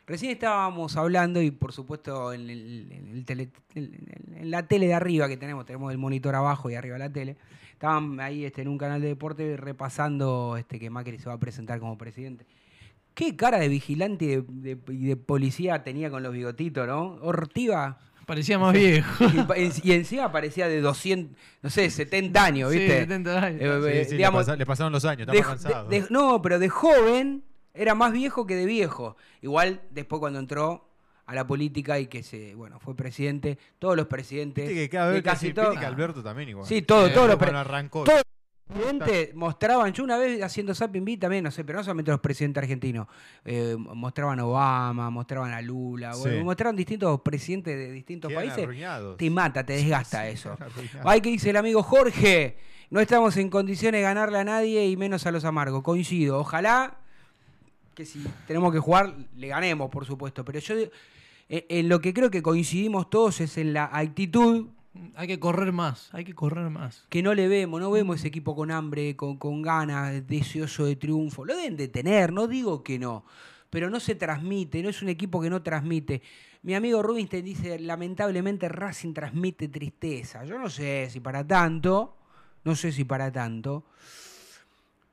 Recién estábamos hablando y por supuesto en, el- en el tele- en- en la tele de arriba que tenemos, tenemos el monitor abajo y arriba la tele, estaban ahí este, en un canal de deporte repasando este, que Macri se va a presentar como presidente. Qué cara de vigilante y de, de- y de policía tenía con los bigotitos, ¿no? Ortiva.
Parecía más viejo.
Y, encima parecía de 200, no sé, 70 años,
Sí,
¿viste?
70 años.
Eh,
Sí,
eh,
sí, le
digamos,
le pasaron los años,
de-
estaba cansado.
de- de- no, pero de joven era más viejo que de viejo. Igual después cuando entró a la política y que se, bueno, fue presidente, todos los presidentes,
Viste que cada vez que
casi
se
todos,
que Alberto también igual.
Sí, todo,
Eh,
todos los
arrancó.
todos los presidentes mostraban, yo una vez haciendo Zapping B también, no sé, pero no solamente los presidentes argentinos, eh, mostraban a Obama, mostraban a Lula, bueno,
Sí.
mostraban distintos presidentes de distintos
Quedan
países.
arruinados.
Te mata, te desgasta eso.
quedan arruinados.
Ay, que dice el amigo Jorge, no estamos en condiciones de ganarle a nadie y menos a los amargos. Coincido, ojalá que si tenemos que jugar, le ganemos, por supuesto. Pero yo, en, en lo que creo que coincidimos todos es en la actitud
Hay que correr más, hay que correr más.
que no le vemos, no vemos ese equipo con hambre, con, con ganas, deseoso de triunfo. Lo deben de tener, no digo que no, pero no se transmite, no es un equipo que no transmite. Mi amigo Rubinstein dice, lamentablemente Racing transmite tristeza. Yo no sé si para tanto, no sé si para tanto,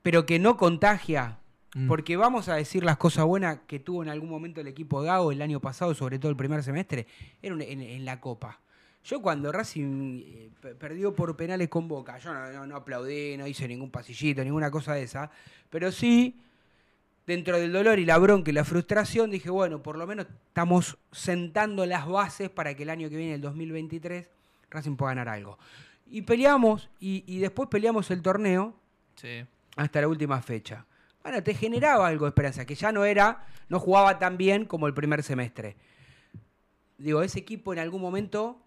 pero que no contagia.
Mm.
Porque vamos a decir las cosas buenas que tuvo en algún momento el equipo Gago el año pasado, sobre todo el primer semestre, era en, en la Copa. Yo cuando Racing eh, pe- perdió por penales con Boca, yo no, no- no aplaudí, no hice ningún pasillito, ninguna cosa de esa, pero sí, dentro del dolor y la bronca y la frustración, dije, bueno, por lo menos estamos sentando las bases para que el año que viene, el 2023, Racing pueda ganar algo. Y peleamos, y, y después peleamos el torneo,
Sí.
hasta la última fecha. Bueno, te generaba algo de esperanza, que ya no era, no jugaba tan bien como el primer semestre. Digo, ese equipo en algún momento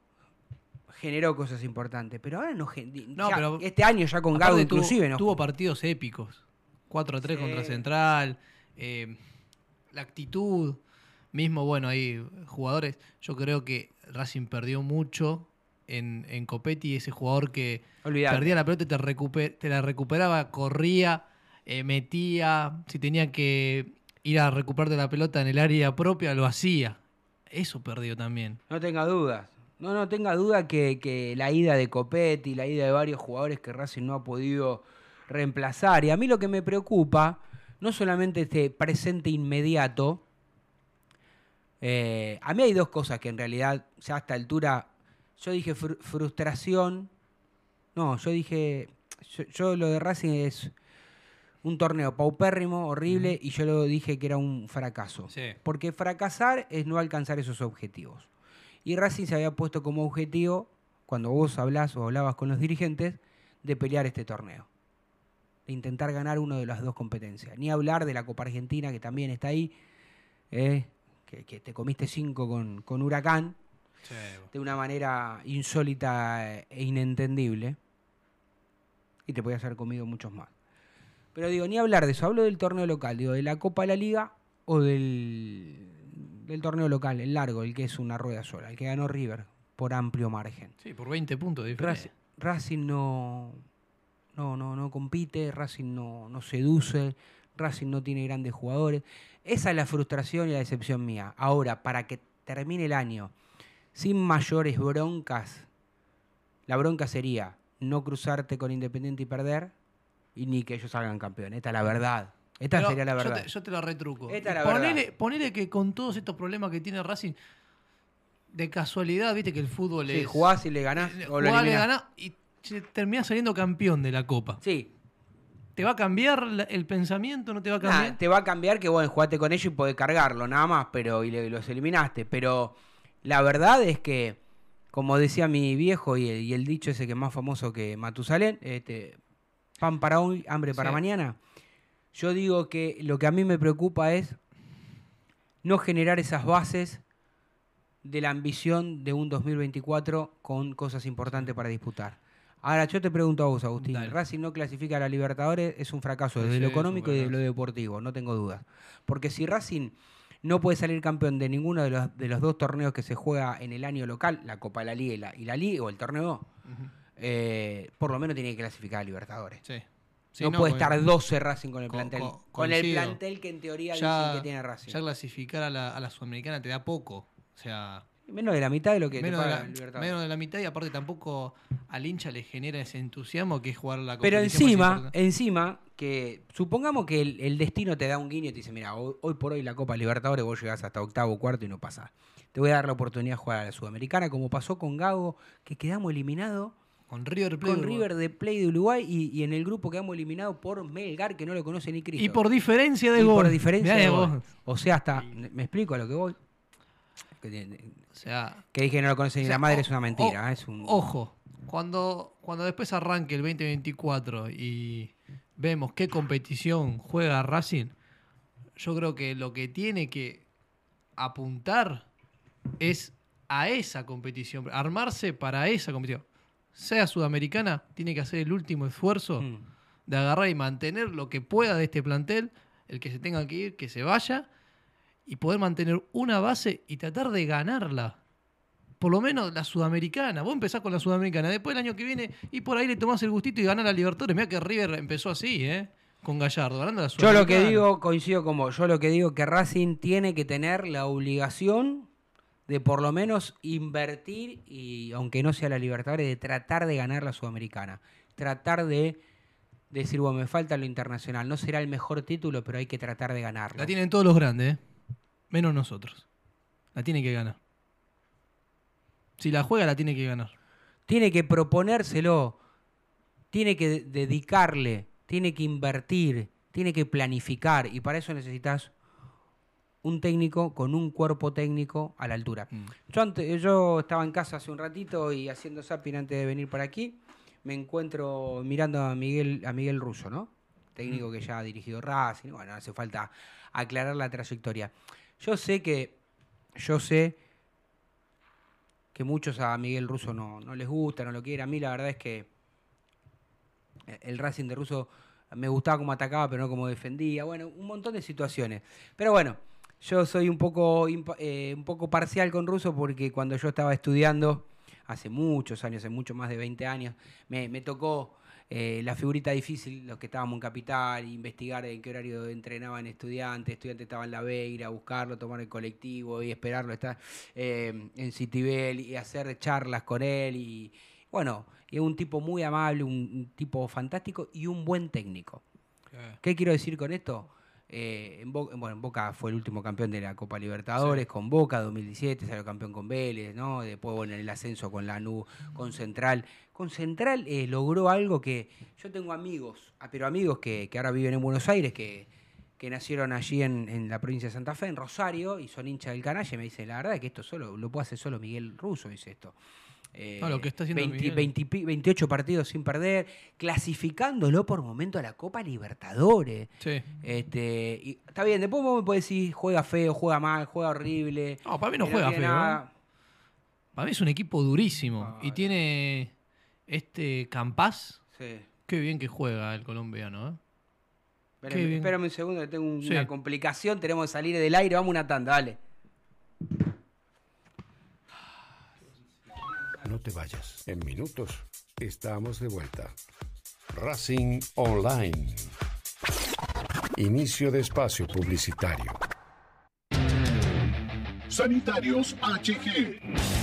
generó cosas importantes, pero ahora no,
No,
ya
pero
este año ya con Gago inclusive, ¿no?
Tuvo partidos épicos. 4 a 3
Sí.
contra Central. eh, la actitud. Mismo, bueno, ahí jugadores. Yo creo que Racing perdió mucho en, en Copetti. Ese jugador que
Olvidate.
perdía la pelota y te, te la recuperaba, corría, eh, metía. Si tenía que ir a recuperarte la pelota en el área propia, lo hacía. Eso perdió también.
No tenga dudas. No, no tenga duda que, que la ida de Copetti, la ida de varios jugadores que Racing no ha podido reemplazar. Y a mí lo que me preocupa, no solamente este presente inmediato, eh, a mí hay dos cosas que en realidad, ya a esta altura, yo dije fru- frustración. No, yo dije, yo, yo lo de Racing es un torneo paupérrimo, horrible, y yo lo dije que era un fracaso.
Sí.
Porque fracasar es no alcanzar esos objetivos. Y Racing se había puesto como objetivo, cuando vos hablás o hablabas con los dirigentes, de pelear este torneo. De intentar ganar una de las dos competencias. Ni hablar de la Copa Argentina, que también está ahí, eh, que, que te comiste cinco con, con Huracán, de una manera insólita e inentendible. Y te podías haber comido muchos más. Pero digo, ni hablar de eso, hablo del torneo local, digo, de la Copa de la Liga o del, del torneo local, el largo, el que es una rueda sola, el que ganó River por amplio margen.
Sí, por 20 puntos de diferencia.
Racing no, no, no, no compite, Racing no, no seduce, Racing no tiene grandes jugadores. Esa es la frustración y la decepción mía. Ahora, para que termine el año sin mayores broncas, la bronca sería no cruzarte con Independiente y perder y ni que ellos salgan campeones. Esta es la verdad. Esta
Pero
sería la
yo
verdad.
te- Yo te, la retruco.
Esta es la
ponele,
verdad.
ponele que con todos estos problemas que tiene Racing, de casualidad, viste que el fútbol
Sí,
es.
jugás y le ganás
eh,
o lo
jugás, le ganás y terminás saliendo campeón de la Copa.
Sí,
¿Te va a cambiar el pensamiento? ¿No te va a
Nah,
cambiar?
te va a cambiar que, bueno, jugaste con ellos y podés cargarlo, nada más, pero y le- los eliminaste. Pero la verdad es que, como decía mi viejo y el, y el dicho ese que es más famoso que Matusalén, este, pan para hoy, hambre para
Sí.
mañana. Yo digo que lo que a mí me preocupa es no generar esas bases de la ambición de un 2024 con cosas importantes para disputar. Ahora, yo te pregunto a vos, Agustín.
Dale.
Racing no clasifica a la Libertadores, es un fracaso desde
Sí,
lo económico y de lo deportivo, no tengo dudas. Porque si Racing no puede salir campeón de ninguno de los, de los dos torneos que se juega en el año local, la Copa de la Liga y la, y la Liga, o el torneo. Eh, por lo menos tiene que clasificar a Libertadores.
Sí. Sí,
no,
no,
puede
con-
estar 12 Racing con el plantel.
co-
con el plantel que en teoría
Ya-
dicen que tiene Racing.
Ya clasificar a la, a la Sudamericana te da poco. O sea,
Menos de la mitad de lo que
menos,
te
de
paga
la,
el Libertadores.
menos de la mitad y aparte tampoco al hincha le genera ese entusiasmo que es jugar la
Pero encima, encima, que supongamos que el, el destino te da un guiño y te dice, mira, hoy, hoy por hoy la Copa Libertadores vos llegás hasta octavo, cuarto y no pasás. Te voy a dar la oportunidad de jugar a la Sudamericana, como pasó con Gago, que quedamos eliminados
Con River Plate.
con River de Play de Uruguay y, y en el grupo quedamos eliminados por Melgar, que no lo conoce ni Cristo.
Y por diferencia de
Y
gol.
por diferencia
Mirá
de
vos.
gol. O sea, hasta, me explico a lo que voy. Que,
O sea,
que dije que no lo conoce ni
O sea,
la madre
o-
es una mentira.
o-
¿eh? es un,
Ojo, cuando, cuando después arranque el 2024 y vemos qué competición juega Racing, yo creo que lo que tiene que apuntar es a esa competición, armarse para esa competición. Sea sudamericana, tiene que hacer el último esfuerzo
Mm.
de agarrar y mantener lo que pueda de este plantel, el que se tenga que ir, que se vaya, y poder mantener una base y tratar de ganarla. Por lo menos la sudamericana. Vos empezás con la sudamericana, después el año que viene, y por ahí le tomás el gustito y ganás la Libertadores. Mira que River empezó así, ¿eh? Con Gallardo, ganando la
Yo lo que digo, coincido con vos, yo lo que digo que Racing tiene que tener la obligación de por lo menos invertir, y aunque no sea la Libertadores, de tratar de ganar la Sudamericana. Tratar de decir, bueno, me falta lo internacional. No será el mejor título, pero hay que tratar de ganarlo.
La tienen todos los grandes, ¿eh? Menos nosotros. La tiene que ganar. Si la juega, la tiene que ganar.
Tiene que proponérselo, tiene que de- dedicarle, tiene que invertir, tiene que planificar, y para eso necesitas un técnico con un cuerpo técnico a la altura.
Mm.
Yo, ante- yo estaba en casa hace un ratito y haciendo zapping antes de venir para aquí, me encuentro mirando a Miguel, a Miguel Russo, ¿no? Técnico que ya ha dirigido Racing, bueno, no hace falta aclarar la trayectoria. Yo sé que, yo sé que muchos a Miguel Russo no, no les gusta, no lo quieren. A mí la verdad es que el Racing de Russo me gustaba cómo atacaba, pero no cómo defendía. Bueno, un montón de situaciones. Pero bueno, yo soy un poco, eh, un poco parcial con Russo porque cuando yo estaba estudiando, hace muchos años, hace mucho más de 20 años, me, me tocó eh, la figurita difícil, los que estábamos en Capital, investigar en qué horario entrenaban estudiantes, estudiantes estaban en la B, ir a buscarlo, tomar el colectivo y esperarlo, estar eh, en Citibel y hacer charlas con él y bueno, es un tipo muy amable, un, un tipo fantástico y un buen técnico. ¿Qué quiero decir con esto? Eh, en, Bo- bueno, en Boca fue el último campeón de la Copa Libertadores con Boca 2017, salió campeón con Vélez, ¿no? Después bueno, en el ascenso con Lanús, con Central. Con Central eh, logró algo que yo tengo amigos, ah, pero amigos que, que ahora viven en Buenos Aires, que, que nacieron allí en, en la provincia de Santa Fe, en Rosario, y son hinchas del canalla, y me dicen, la verdad es que esto solo lo puede hacer solo Miguel Russo, dice esto. Eh,
No, lo que está haciendo
20
Miguel.
20 y pi- 28 partidos sin perder, clasificándolo por momento a la Copa Libertadores.
Sí.
Este, y, está bien, después vos me podés decir, juega feo, juega mal, juega horrible.
No, para mí no juega feo,
nada.
Para mí es un equipo durísimo. y tiene este Campas.
Sí.
Qué bien que juega el colombiano, ¿eh?
Espérame, un segundo, que tengo un-
Sí.
una complicación, tenemos que salir del aire, vamos una tanda, dale.
No te vayas. En minutos estamos de vuelta. Racing Online. Inicio de espacio publicitario.
Sanitarios HG.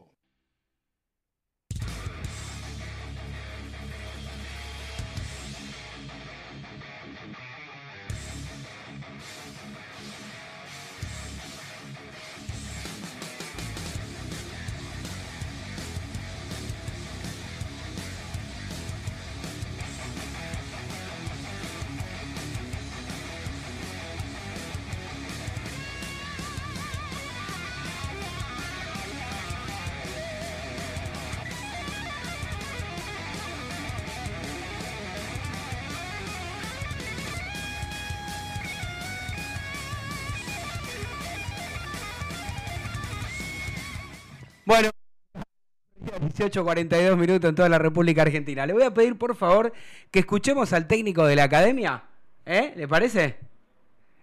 18.42 minutos en toda la República Argentina. Le voy a pedir, por favor, que escuchemos al técnico de la academia. ¿Eh? ¿Le parece?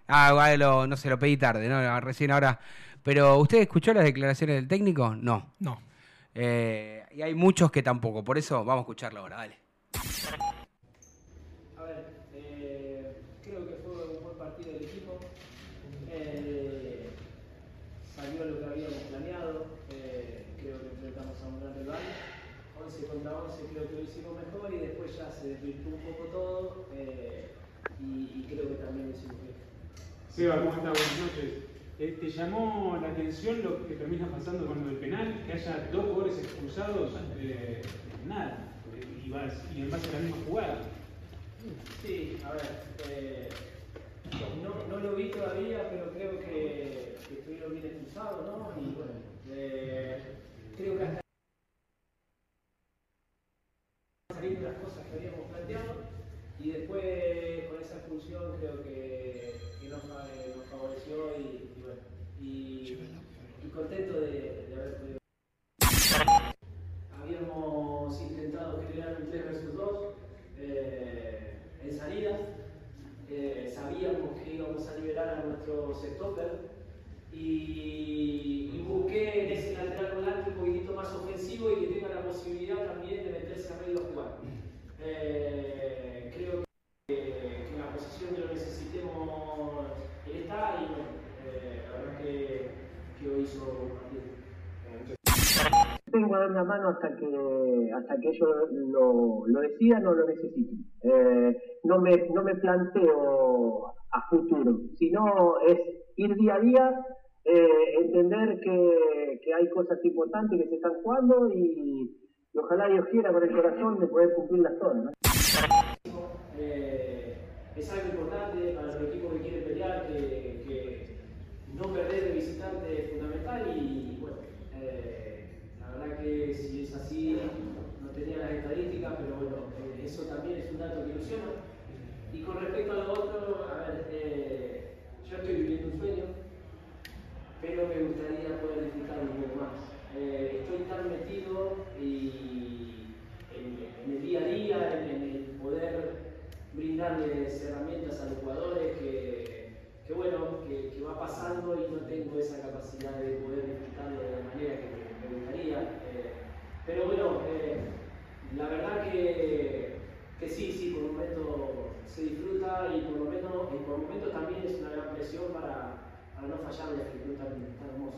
Ah, igual lo- no se lo pedí tarde, ¿no? Recién ahora. Pero, ¿usted escuchó las declaraciones del técnico? No.
No.
Eh, y hay muchos que tampoco. Por eso vamos a escucharlo ahora, dale.
A ver, eh, creo que fue un buen partido del equipo. Eh, salió lo que habíamos planeado. eh, creo que enfrentamos a un gran rival. 11 contra 11 creo que lo hicimos mejor y después ya se desvirtuó un poco todo. eh, y, y creo que también lo hicimos bien.
Seba, ¿cómo estás? Buenas noches. Eh, ¿Te llamó la atención lo que termina pasando con el penal? Que haya dos jugadores expulsados, eh, nada, y, vas- y en base a la misma jugada.
Sí, a ver, eh, no, no lo vi todavía, pero creo que, que estuvieron bien expulsados, ¿no? Y bueno, eh, creo que hasta saliendo las cosas que habíamos planteado y después con esa expulsión creo que, que nos, eh, nos favoreció y, y bueno, y, y contento de, de haber podido. Habíamos intentado generar un 3 versus 2 eh, en salida. Eh, sabíamos que íbamos a liberar a nuestros stopper y, y busqué en ese lateral volante un poquitito más ofensivo y que tenga la posibilidad también de meterse a medio a jugar. Eh, creo que, que en la posición que lo necesitemos él está y bueno, eh, la verdad que, que hoy hizo partido.
tengo a dar una mano hasta que hasta que ellos lo, lo decidan o lo necesiten. Eh, no, me, no me planteo a futuro, sino es ir día a día, eh, entender que, que hay cosas importantes que se están jugando y, y ojalá Dios quiera con el corazón de poder cumplirlas todas. ¿no?
Eh, es algo importante para los equipos que quieren pelear, que, que no perder de visitante es fundamental y bueno, eh, la verdad que si es así, no tenía las estadísticas, pero bueno, eh, eso también es un dato que ilusiona. Y con respecto a lo otro, a ver, eh, yo estoy viviendo un sueño, pero me gustaría poder disfrutarlo un poco más. Estoy tan metido y en, en el día a día, en, en el poder brindarles herramientas a los jugadores que, que bueno, que, va pasando y no tengo esa capacidad de poder disfrutarlo de la manera que me, gustaría. Eh, pero bueno, eh, la verdad que, que sí, sí, por momentos se disfruta y por momentos, por momentos también es una gran presión para, para no fallar la actitud tan, tan hermosa.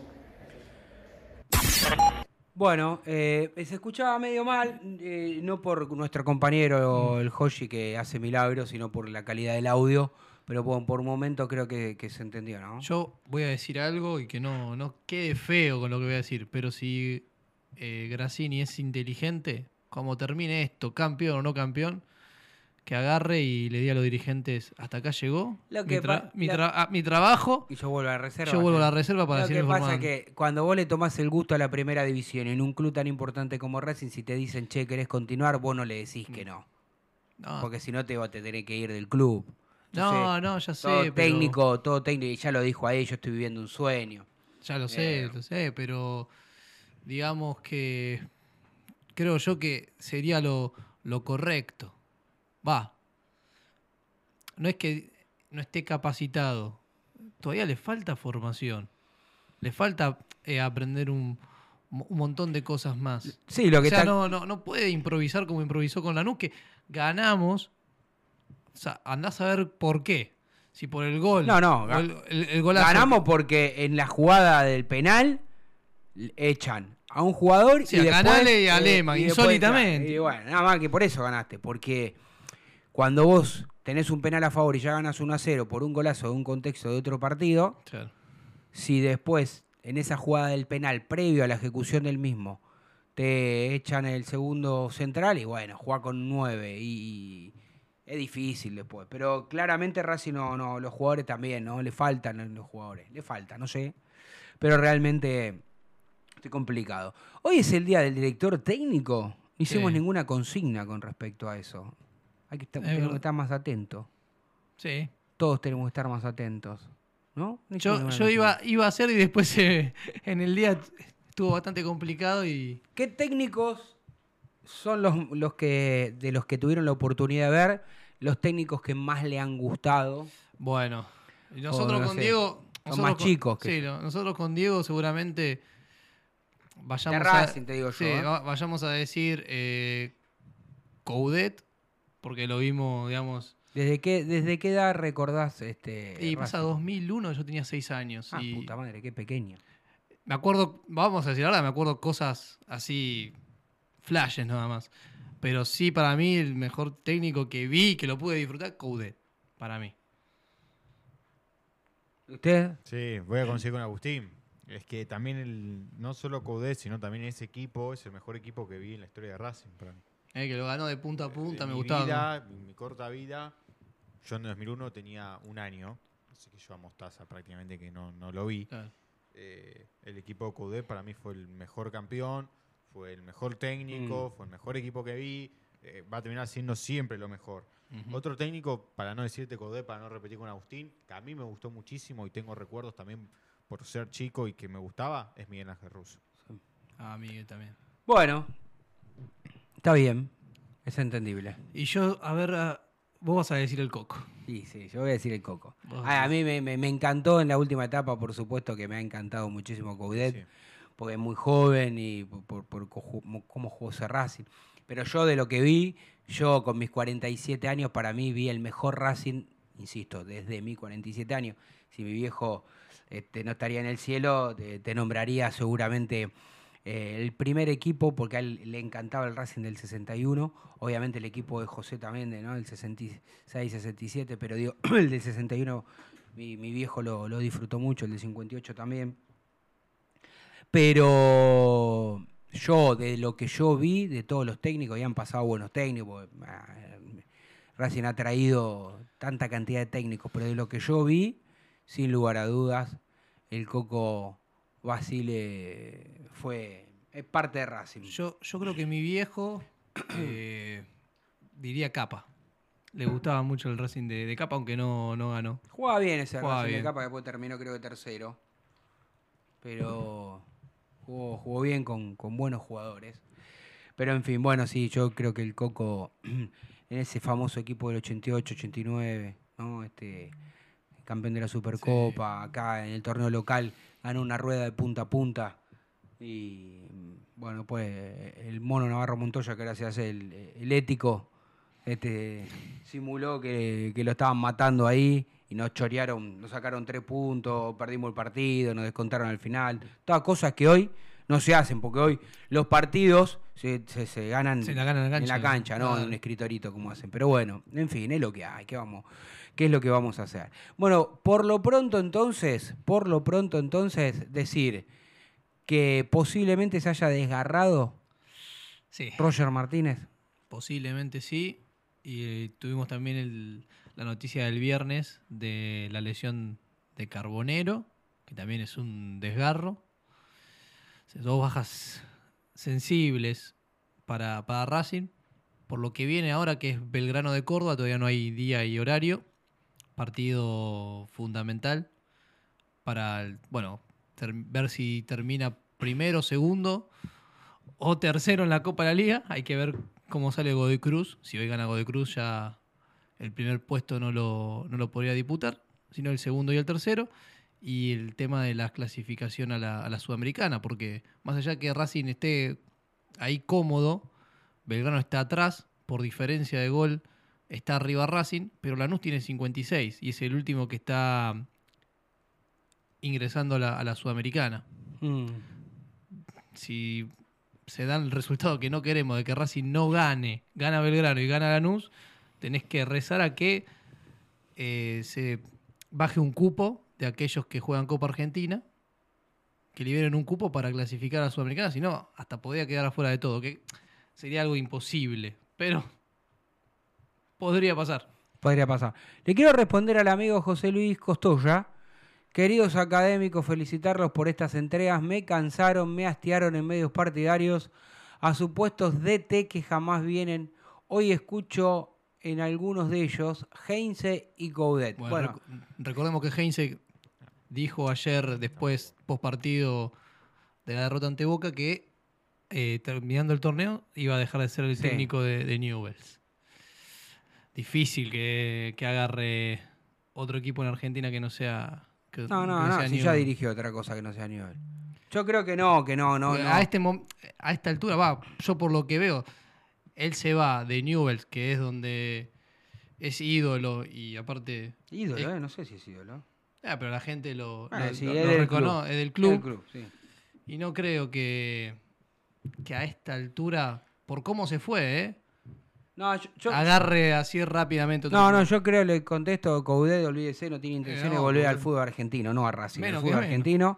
Bueno, eh, se escuchaba medio mal, eh, no por nuestro compañero el Hoshi que hace milagros, sino por la calidad del audio, pero por, por un momento creo que, que se entendió, ¿no?
Yo voy a decir algo y que no, no quede feo con lo que voy a decir, pero si eh, Grassini es inteligente, como termine esto, campeón o no campeón, que agarre y le diga a los dirigentes, hasta acá llegó,
Lo
mi,
que
tra- mi tra- ah, mi trabajo,
Y yo vuelvo a la reserva.
yo vuelvo a la reserva para
Lo que pasa es
formando.
que cuando vos le tomás el gusto a la primera división en un club tan importante como Racing, si te dicen, che, querés continuar, vos no le decís que no.
No.
Porque si no te vas a tener que ir del club.
No, no, ya sé,
Todo
pero-
técnico, todo técnico, y ya lo dijo ahí, yo estoy viviendo un sueño.
Ya lo sé,
Eh,
lo sé, pero digamos que creo yo que sería lo, lo correcto. Va. No es que no esté capacitado. Todavía le falta formación. Le falta eh, aprender un, un montón de cosas más.
Sí, lo que
o sea,
está-
no, no, no puede improvisar como improvisó con Lanús, que ganamos. O sea, andás a ver por qué. Si por el gol.
No, no,
el, el- el golazo
Ganamos
que-
porque en la jugada del penal echan a un jugador
Sí,
y
a
después,
Canales y a
eh,
Lema,
y
insólitamente.
y bueno, nada más que por eso ganaste, porque cuando vos tenés un penal a favor y ya ganas 1 a 0 por un golazo de un contexto de otro partido, si después en esa jugada del penal, previo a la ejecución del mismo, te echan el segundo central y bueno, juega con 9 y, es difícil después. Pero claramente Racing no, no, los jugadores también, ¿no? Le faltan los jugadores, le falta, no sé. Pero realmente estoy complicado. Hoy es el día del director técnico. No hicimos
Sí.
ninguna consigna con respecto a eso. Hay que estar,
Es
tenemos que
verdad.
estar más atentos.
Sí.
Todos tenemos que estar más atentos. ¿No?
Yo, yo iba, iba a hacer y después eh, en el día estuvo bastante complicado y.
¿Qué técnicos son los, los que de los que tuvieron la oportunidad de ver los técnicos que más le han gustado?
Bueno, y nosotros
no
con
sé,
Diego.
son
nosotros
más
con-
chicos que
Sí, no, nosotros con Diego seguramente vayamos
De
a.
Te digo yo, ¿eh?
va- vayamos a decir eh, Coudet, porque lo vimos, digamos.
¿Desde qué, ¿Desde qué edad recordás este
Y pasa
Racing?
2001, yo tenía 6 años.
Ah,
y
puta madre, qué pequeño.
Me acuerdo, vamos a decir ahora, me acuerdo cosas así, flashes nada más. Pero sí, para mí, el mejor técnico que vi, que lo pude disfrutar, Coudet, para mí.
¿Usted?
Sí, voy a coincidir con Agustín. Es que también el, no solo Coudet, sino también ese equipo es el mejor equipo que vi en la historia de Racing para mí.
Eh, que lo ganó de punta a punta,
En
me
mi
gustaba.
vida, en mi corta vida, yo en 2001 tenía un año, así que yo a Mostaza prácticamente que no, no lo vi. Eh, el equipo de Coudet para mí fue el mejor campeón, fue el mejor técnico,
Mm.
fue el mejor equipo que vi, eh, va a terminar siendo siempre lo mejor. Otro técnico, para no decirte Coudet, para no repetir con Agustín, que a mí me gustó muchísimo y tengo recuerdos también por ser chico y que me gustaba, es Miguel Ángel Russo.
Ah, Miguel también.
Bueno, está bien. Es entendible.
Y yo, a ver, ah, vos vas a decir el coco.
Sí, sí, yo voy a decir el Coco. Ah, a mí me, me- me encantó en la última etapa, por supuesto que me ha encantado muchísimo Coudet, porque es muy joven y por, cómo jugó ese Racing. Pero yo de lo que vi, yo con mis 47 años, para mí vi el mejor Racing, insisto, desde mis 47 años. Si mi viejo este, no estaría en el cielo, te, nombraría seguramente eh, el primer equipo, porque a él le encantaba el Racing del 61, obviamente el equipo de José también, de, ¿no? el 66, 67, pero digo, el del 61 mi, mi viejo lo, lo disfrutó mucho, el del 58 también. Pero yo, de lo que yo vi, de todos los técnicos, y han pasado buenos técnicos, ah, Racing ha traído tanta cantidad de técnicos, pero de lo que yo vi, sin lugar a dudas, el Coco Basile fue es parte de Racing.
Yo, yo creo que mi viejo eh, diría capa. le gustaba mucho el Racing de, de Capa, aunque no, no ganó.
Jugaba bien ese
Jugaba
Racing de. Capa, después terminó creo que tercero. Pero jugó, jugó bien con, con buenos jugadores. Pero en fin, bueno, sí, yo creo que el Coco, en ese famoso equipo del 88, 89, ¿no? Este, campeón de la Supercopa, acá en el torneo local, ganó una rueda de punta a punta. Y bueno, pues el mono Navarro Montoya, que ahora se hace el, el ético, este, simuló que, que lo estaban matando ahí y nos chorearon, nos sacaron tres puntos, perdimos el partido, nos descontaron al final. Todas cosas que hoy no se hacen, porque hoy los partidos se, se- se ganan,
Se la ganan en la cancha.
no en un escritorito como hacen. Pero bueno, en fin, es lo que hay, ¿qué, vamos, ¿qué es lo que vamos a hacer? Bueno, por lo pronto entonces, por lo pronto entonces, decir que posiblemente se haya desgarrado
Sí.
Roger Martínez.
Posiblemente sí. Y eh, tuvimos también el- la noticia del viernes de la lesión de Carbonero, que también es un desgarro. Dos bajas sensibles para, para Racing. Por lo que viene ahora, que es Belgrano de Córdoba, todavía no hay día y horario. Partido fundamental para, bueno, ver si termina primero, segundo o tercero en la Copa de la Liga. Hay que ver cómo sale Godoy Cruz. Si hoy gana Godoy Cruz ya el primer puesto no lo, no lo podría disputar, sino el segundo y el tercero. Y el tema de la clasificación a la, a la Sudamericana, porque más allá que Racing esté ahí cómodo, Belgrano está atrás, por diferencia de gol está arriba Racing, pero Lanús tiene 56 y es el último que está ingresando a la, a la Sudamericana
Mm.
si se da el resultado que no queremos de que Racing no gane, gana Belgrano y gana Lanús, tenés que rezar a que eh, se baje un cupo de aquellos que juegan Copa Argentina, que liberen un cupo para clasificar a Sudamericana, si no, hasta podría quedar afuera de todo, que sería algo imposible, pero podría pasar.
Podría pasar. Le quiero responder al amigo José Luis Costoya. Queridos académicos, felicitarlos por estas entregas. Me cansaron, me hastiaron en medios partidarios a supuestos DT que jamás vienen. Hoy escucho en algunos de ellos Heinze y Coudet.
Bueno,
Bueno,
rec- recordemos que Heinze dijo ayer, después, post partido de la derrota ante Boca, que eh, terminando el torneo iba a dejar de ser el
Sí.
técnico de, de Newells. Difícil que, que agarre otro equipo en Argentina que no sea. Que,
no, no,
que
no,
sea
si ya
Newell's.
dirigió otra cosa que no sea nivel. Yo creo que no, que no, no,
Porque
no.
A, este a esta altura, va, yo por lo que veo, él se va de Newells, que es donde es ídolo y aparte.
Ídolo,
es-
eh, no sé si es ídolo.
Ah, pero la gente lo,
Ah,
lo-
sí,
lo-
es
lo
del club.
es del
Es
club.
del club, sí.
Y no creo que, que a esta altura, por cómo se fue, ¿eh?
No, yo- yo-
agarre así rápidamente otro
No, no, yo creo, le contesto, Coudet, olvídese, no tiene intención
no,
de volver al fútbol argentino, no a Racing, al fútbol argentino.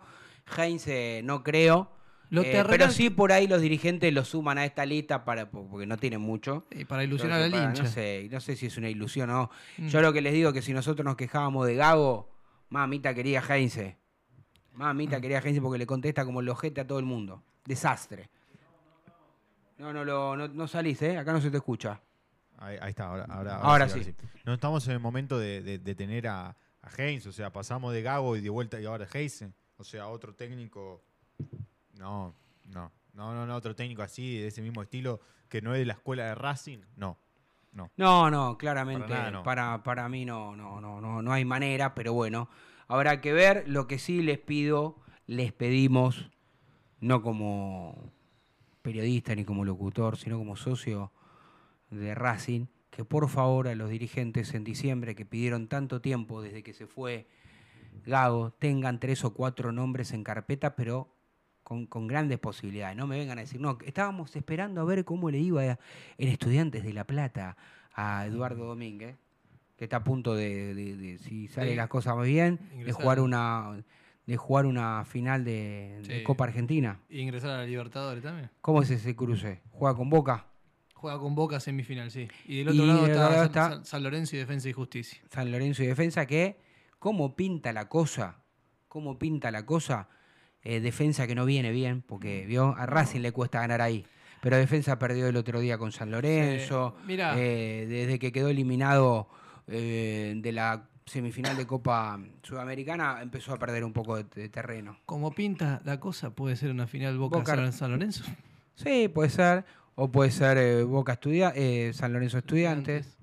Heinz eh, no creo.
Lo
Eh, pero sí por ahí los dirigentes lo suman a esta lista para porque no tienen mucho.
Y para ilusionar al hincha.
No sé, no sé si es una ilusión o no.
Mm.
Yo lo que les digo es que si nosotros nos quejábamos de Gago, mamita quería Heinze.
Mm.
Mamita quería Heinze porque le contesta como el ojete a todo el mundo. Desastre. No, no, lo, no, no salís, ¿eh? Acá no se te escucha.
Ahí, ahí está, ahora, ahora,
Ahora sí.
No estamos en el momento de, de- de tener a, a Heinz, o sea, pasamos de Gago y de vuelta y ahora Heisen. O sea, otro técnico. No, no, no, no, no, otro técnico así, de ese mismo estilo, que no es de la escuela de Racing, no. No,
No, no, claramente
Para nada,
para, para, mí no, no, no, no, no hay manera, pero bueno, habrá que ver. Lo que sí les pido, les pedimos, no como periodista ni como locutor, sino como socio de Racing, que por favor a los dirigentes en diciembre que pidieron tanto tiempo desde que se fue Gago, tengan tres o cuatro nombres en carpeta, pero con, con grandes posibilidades. No me vengan a decir, no, estábamos esperando a ver cómo le iba en Estudiantes de La Plata a Eduardo Domínguez, que está a punto de, de- de, si sale las cosas muy bien, de jugar una de jugar una final de. Copa Argentina.
Y ingresar a la Libertadores también.
¿Cómo es ese cruce? ¿Juega con Boca?
Juega con Boca semifinal, sí. Y del otro
Y
lado
del
está,
otro lado
San,
está-
San- San Lorenzo y Defensa y Justicia.
San Lorenzo y Defensa, que cómo pinta la cosa, cómo pinta la cosa, Eh, defensa que no viene bien, porque vio a Racing le cuesta ganar ahí. pero Defensa perdió el otro día con San Lorenzo.
Sí, mirá.
Eh, desde que quedó eliminado eh, de la semifinal de Copa Sudamericana, empezó a perder un poco de, de terreno.
Como pinta la cosa, puede ser una final Boca,
Boca-
San- Lorenzo.
Sí, puede ser. O puede ser Boca Estudia San Lorenzo Estudiantes.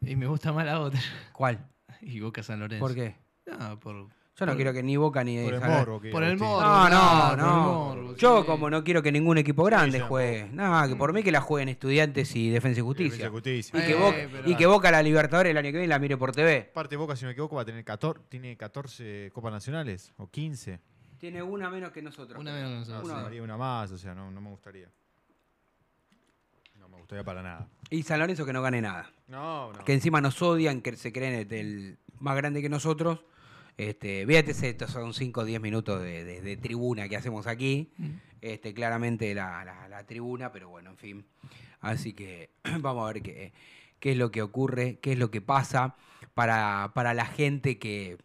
Y me gusta más la otra.
¿Cuál?
Y Boca San Lorenzo.
¿Por qué?
No, por,
Yo no
por-
quiero que ni Boca ni
Por el que
Por el.
No, no, no.
morbo,
Yo
sí.
como no quiero que ningún equipo grande
sí,
juegue. No, que por mí que la jueguen estudiantes y Defensa y Justicia.
Defensa y Justicia.
Y que,
Eh,
Boca,
pero-
y que Boca la Libertadores el año que viene la mire por TV.
Aparte, Boca, si no me equivoco, va a tener 14, tiene 14 Copas Nacionales o 15.
Tiene una menos que nosotros.
Una menos que
No,
nosotros.
sí,
Una-
más, o sea, no, no me gustaría. No me gustaría para nada.
Y San Lorenzo que no gane nada.
No, no.
Que encima nos odian, que se creen el más grande que nosotros. Este, fíjate, estos son 5 o 10 minutos de, de- de tribuna que hacemos aquí.
Mm.
Este, claramente la, la- la tribuna, pero bueno, en fin. Así que vamos a ver qué, qué es lo que ocurre, qué es lo que pasa para, para la gente que,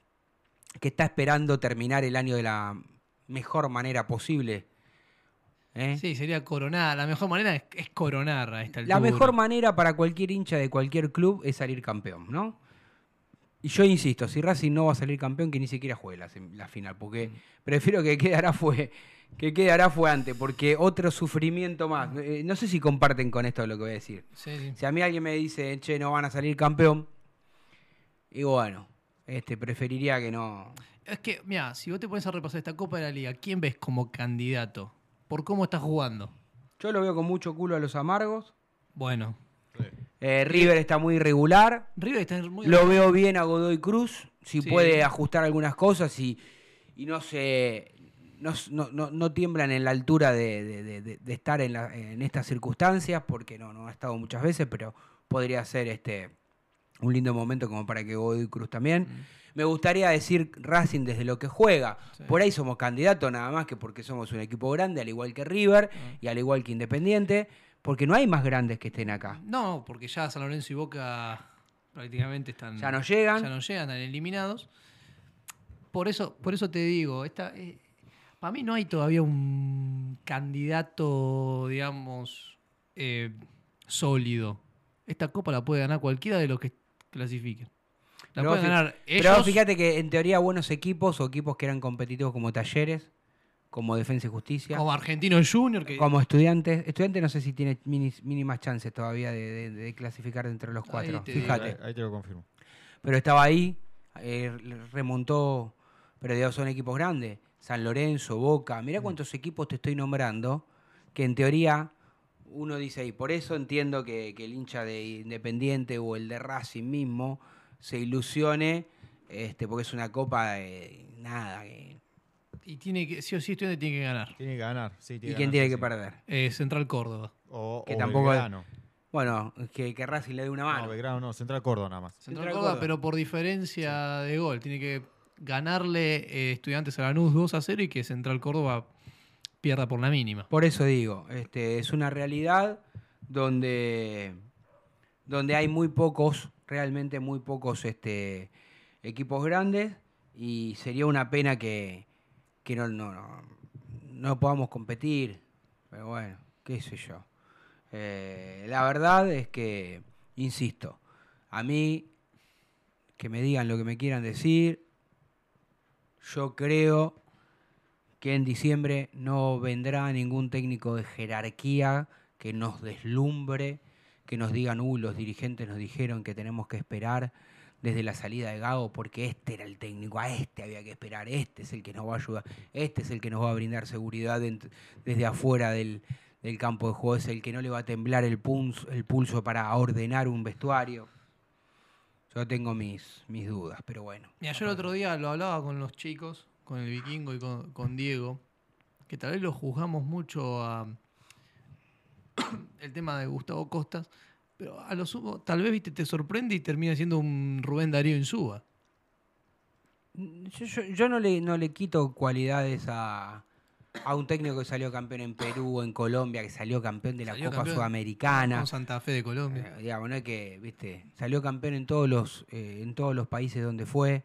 que está esperando terminar el año de la mejor manera posible. ¿eh?
Sí, sería coronar. La mejor manera es, es coronar a esta altura.
La mejor manera para cualquier hincha de cualquier club es salir campeón, ¿no? Y yo insisto, si Racing no va a salir campeón, que ni siquiera juegue la, final, porque
Mm.
prefiero que quedará fue que quedará fue antes, porque otro sufrimiento más. Eh, no sé si comparten con esto lo que voy a decir.
Sí, sí.
Si a mí alguien me dice, che, no van a salir campeón, y bueno, este, preferiría que no.
Es que, mira, si vos te pones a repasar esta Copa de la Liga, ¿quién ves como candidato? ¿Por cómo está jugando?
Yo lo veo con mucho culo a los amargos.
Bueno,
Eh, River está muy irregular.
River está muy...
Lo veo bien a Godoy Cruz, si
Sí.
puede ajustar algunas cosas y, y no se no, no, no- tiemblan en la altura de, de- de- de- de estar en, la- en estas circunstancias, porque no, no ha estado muchas veces, pero podría ser este un lindo momento como para que Godoy Cruz también. Me gustaría decir Racing desde lo que juega.
Sí.
Por ahí somos candidatos nada más que porque somos un equipo grande, al igual que River y al igual que Independiente, porque no hay más grandes que estén acá.
No, porque ya San Lorenzo y Boca prácticamente están...
Ya no llegan.
Ya no llegan, están eliminados. Por eso, por eso te digo, esta, para mí no hay todavía un candidato, digamos, eh, sólido. Esta copa la puede ganar cualquiera de los que clasifiquen. La
Pero
pueden ganar
Pero
ellos.
fíjate que en teoría buenos equipos o equipos que eran competitivos como Talleres, como Defensa y Justicia,
como Argentino Junior, que
como Estudiantes. Estudiantes no sé si tiene minis- mínimas chances todavía de, de- de clasificar entre los cuatro.
te
Fíjate.
Ahí, ahí te lo confirmo.
Pero estaba ahí, eh, remontó, pero digamos, son equipos grandes. San Lorenzo, Boca. Mirá cuántos equipos te estoy nombrando, que en teoría uno dice ahí. Por eso entiendo que, que el hincha de Independiente o el de Racing mismo se ilusione, este, porque es una copa de nada. que-
y tiene que, sí o sí Estudiantes tiene que ganar.
Tiene que ganar. Sí,
¿Y quién
ganar,
tiene
sí,
que perder?
Eh, Central Córdoba.
O,
Que
o
tampoco-
Belgrano.
Bueno, que, que Racing le dé una mano.
No, Belgrano no, Central Córdoba nada más.
Central
Central
Córdoba,
Córdoba.
pero por diferencia de gol. Tiene que ganarle eh, Estudiantes a Lanús 2 a 0 y que Central Córdoba pierda por la mínima.
Por eso digo, este, es una realidad donde, donde hay muy pocos, realmente muy pocos este, equipos grandes y sería una pena que, no, no, no, no podamos competir. Pero bueno, qué sé yo. Eh, la verdad es que, insisto, a mí, que me digan lo que me quieran decir, yo creo que en diciembre no vendrá ningún técnico de jerarquía que nos deslumbre, que nos digan, uh, los dirigentes nos dijeron que tenemos que esperar desde la salida de Gago porque este era el técnico, a este había que esperar, este es el que nos va a ayudar, este es el que nos va a brindar seguridad desde afuera del, del campo de juego, es el que no le va a temblar el pulso, el pulso para ordenar un vestuario. Yo tengo mis, mis dudas, pero bueno.
Yo el otro día lo hablaba con los chicos, con el vikingo y con, con Diego, que tal vez lo juzgamos mucho a el tema de Gustavo Costas, pero a lo sumo, tal vez viste, te sorprende y termina siendo un Rubén Darío Insúa.
Yo, yo- yo no, le, no le quito cualidades a, a un técnico que salió campeón en Perú, en Colombia, que salió campeón de la
Salió
Copa
campeón
Sudamericana.
Con Santa Fe de Colombia.
Eh, digamos, no es que, viste, salió campeón en todos los, eh, en todos los países donde fue.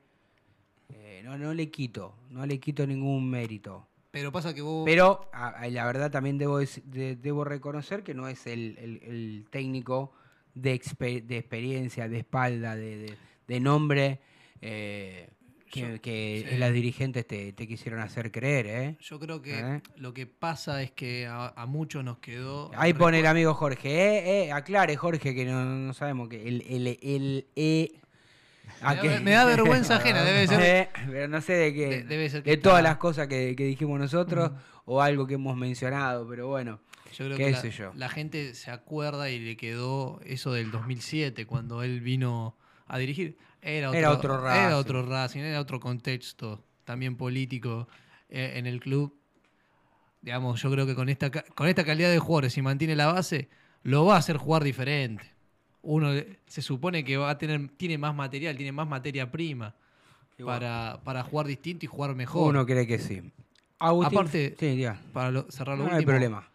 Eh, no, no le quito, no le quito ningún mérito.
Pero pasa que vos.
Pero a- a- la verdad también debo, de- debo reconocer que no es el, el- el técnico de, expe- de experiencia, de espalda, de, de- de nombre eh, que,
Yo-
que
sí.
las dirigentes te, te quisieron hacer creer. ¿eh?
Yo creo que
¿Eh?
lo que pasa es que a, a muchos nos quedó.
Ahí pone el amigo Jorge. Eh, eh, aclare, Jorge, que no, no sabemos que el, el, el, ¿a
Me da-
qué?
me da vergüenza ajena, debe ser-
Eh, pero no sé de qué.
De- debe ser que
de todas
está-
las cosas que, que dijimos nosotros o algo que hemos mencionado, pero bueno.
Yo creo
qué
que la,
sé yo.
la gente se acuerda y le quedó eso del 2007, cuando él vino a dirigir. Era otro,
Era otro Racing.
Era otro Racing, era otro contexto, también político eh, en el club. Digamos, yo creo que con esta, con esta calidad de jugadores, si mantiene la base, lo va a hacer jugar diferente. Uno se supone que va a tener, tiene más material, tiene más materia prima para, para jugar distinto y jugar mejor.
Uno cree que sí. Agustín,
Aparte,
sí,
para lo- cerrar lo
No hay problema.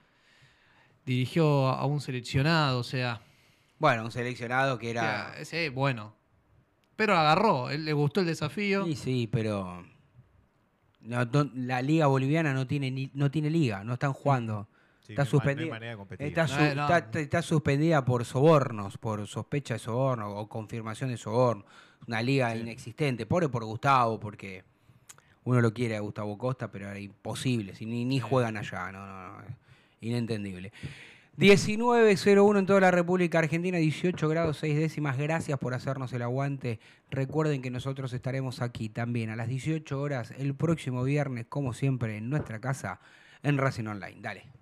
Dirigió a un seleccionado, o sea,
Bueno, un seleccionado que era.
o sea, sí, bueno. Pero agarró, él le gustó el desafío.
Sí, sí, pero. no- no- la liga boliviana no tiene ni- no tiene liga, no están jugando.
Sí,
está suspendida. está,
No,
su-
no.
está- está suspendida por sobornos, por sospecha de soborno o confirmación de soborno. Una liga inexistente. Pobre por Gustavo, porque uno lo quiere a Gustavo Costa, pero era imposible. Si ni, ni juegan allá, no, no, no. Inentendible. 19.01 en toda la República Argentina, 18 grados 6 décimas. Gracias por hacernos el aguante. Recuerden que nosotros estaremos aquí también a las 18 horas el próximo viernes, como siempre, en nuestra casa, en Racing Online. Dale.